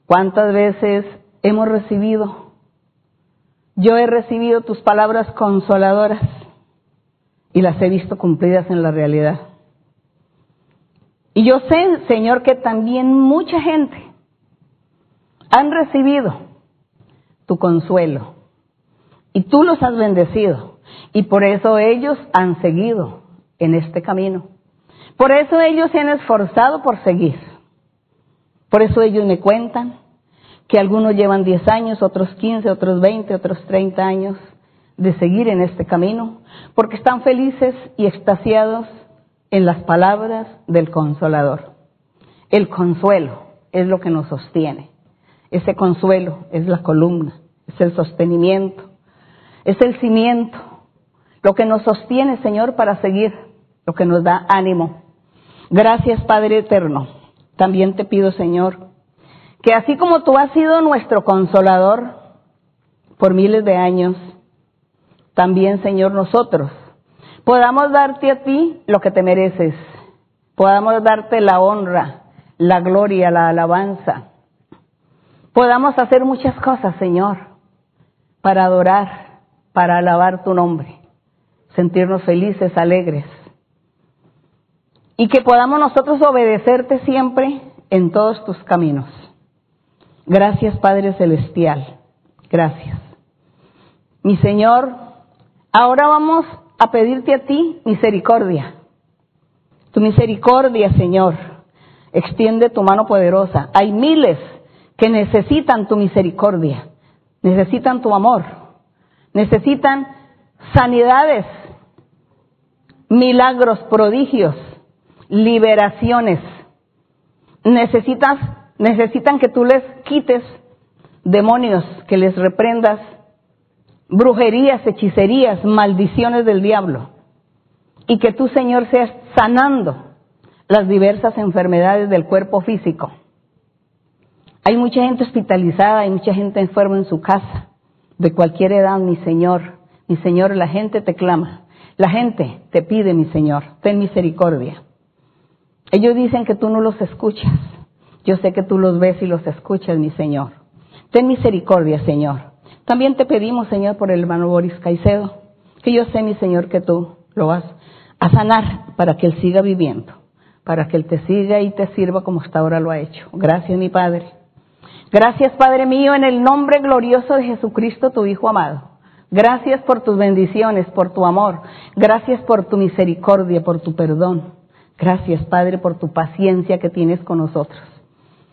¿Cuántas veces hemos recibido? Yo he recibido tus palabras consoladoras y las he visto cumplidas en la realidad. Y yo sé, Señor, que también mucha gente han recibido tu consuelo y tú los has bendecido y por eso ellos han seguido en este camino. Por eso ellos se han esforzado por seguir. Por eso ellos me cuentan que algunos llevan 10 años, otros 15, otros 20, otros 30 años de seguir en este camino, porque están felices y extasiados en las palabras del consolador. El consuelo es lo que nos sostiene. Ese consuelo es la columna, es el sostenimiento, es el cimiento, lo que nos sostiene, Señor, para seguir, lo que nos da ánimo. Gracias, Padre Eterno. También te pido, Señor, que así como tú has sido nuestro consolador por miles de años, también, Señor, nosotros podamos darte a ti lo que te mereces, podamos darte la honra, la gloria, la alabanza, podamos hacer muchas cosas, Señor, para adorar, para alabar tu nombre, sentirnos felices, alegres, y que podamos nosotros obedecerte siempre en todos tus caminos. Gracias, Padre Celestial, gracias. Mi Señor, ahora vamos a pedirte a ti misericordia. Tu misericordia, Señor. Extiende tu mano poderosa. Hay miles que necesitan tu misericordia, necesitan tu amor, necesitan sanidades, milagros, prodigios, liberaciones. Necesitas, necesitan que tú les quites demonios, que les reprendas brujerías, hechicerías, maldiciones del diablo. Y que tú, Señor, seas sanando las diversas enfermedades del cuerpo físico. Hay mucha gente hospitalizada, hay mucha gente enferma en su casa, de cualquier edad, mi Señor. Mi Señor, la gente te clama. La gente te pide, mi Señor, ten misericordia. Ellos dicen que tú no los escuchas. Yo sé que tú los ves y los escuchas, mi Señor. Ten misericordia, Señor. También te pedimos, Señor, por el hermano Boris Caicedo, que yo sé, mi Señor, que tú lo vas a sanar para que él siga viviendo, para que él te siga y te sirva como hasta ahora lo ha hecho. Gracias, mi Padre. Gracias, Padre mío, en el nombre glorioso de Jesucristo, tu Hijo amado. Gracias por tus bendiciones, por tu amor. Gracias por tu misericordia, por tu perdón. Gracias, Padre, por tu paciencia que tienes con nosotros.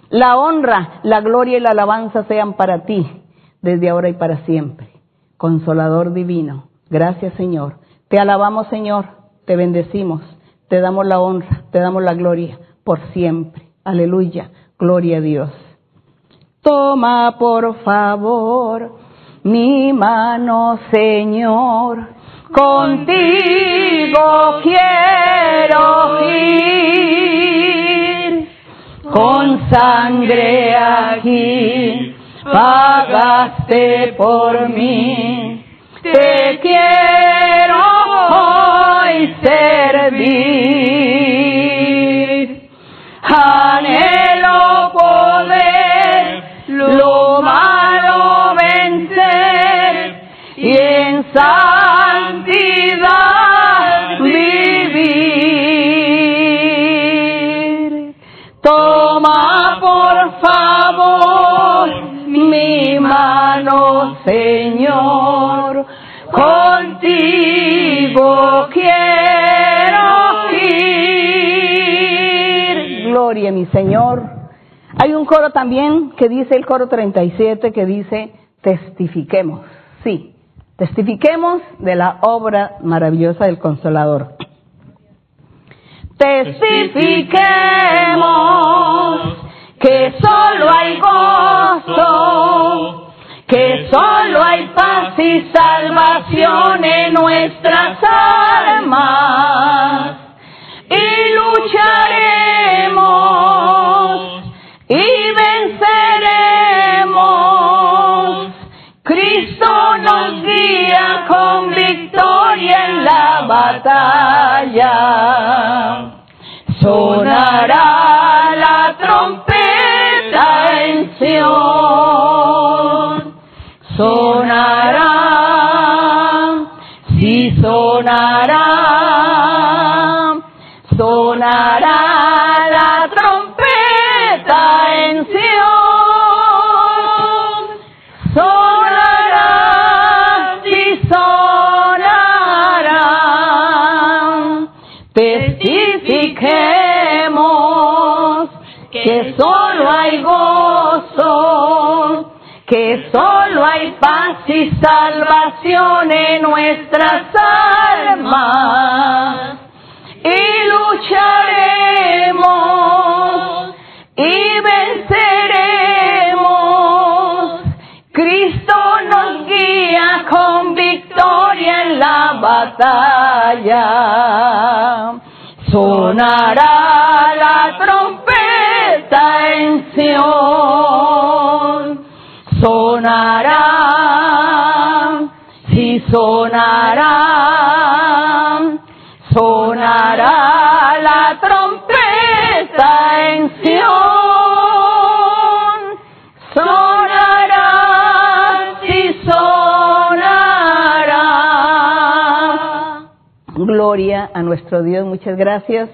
La honra, la gloria y la alabanza sean para ti, desde ahora y para siempre. Consolador divino. Gracias, Señor. Te alabamos, Señor. Te bendecimos. Te damos la honra, te damos la gloria por siempre. Aleluya. Gloria a Dios. Toma, por favor, mi mano, Señor. Contigo quiero ir. Con sangre aquí pagaste por mí. Te quiero hoy servir. Anhelo Señor, contigo quiero ir. Gloria, mi Señor. Hay un coro también que dice, el coro 37, que dice, testifiquemos. Sí, testifiquemos de la obra maravillosa del Consolador. Testifiquemos que solo hay gozo, que solo hay paz y salvación en nuestras almas. Y lucharemos y venceremos. Cristo nos guía con victoria en la batalla. Sonará la trompeta en Sion. Sonará, sí sonará, sonará la trompeta en Sion. Sonará, sí sonará. Testifiquemos que solo hay que solo hay paz y salvación en nuestras almas. Y lucharemos y venceremos. Cristo nos guía con victoria en la batalla. Sonará la trompeta en Sion. Sonará, sonará la trompeta en Sion. Sonará, sí sonará. Gloria a nuestro Dios, muchas gracias.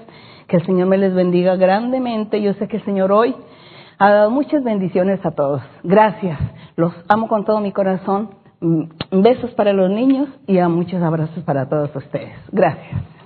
Que el Señor me les bendiga grandemente. Yo sé que el Señor hoy ha dado muchas bendiciones a todos. Gracias. Los amo con todo mi corazón. Mm, Besos para los niños y a muchos abrazos para todos ustedes. Gracias.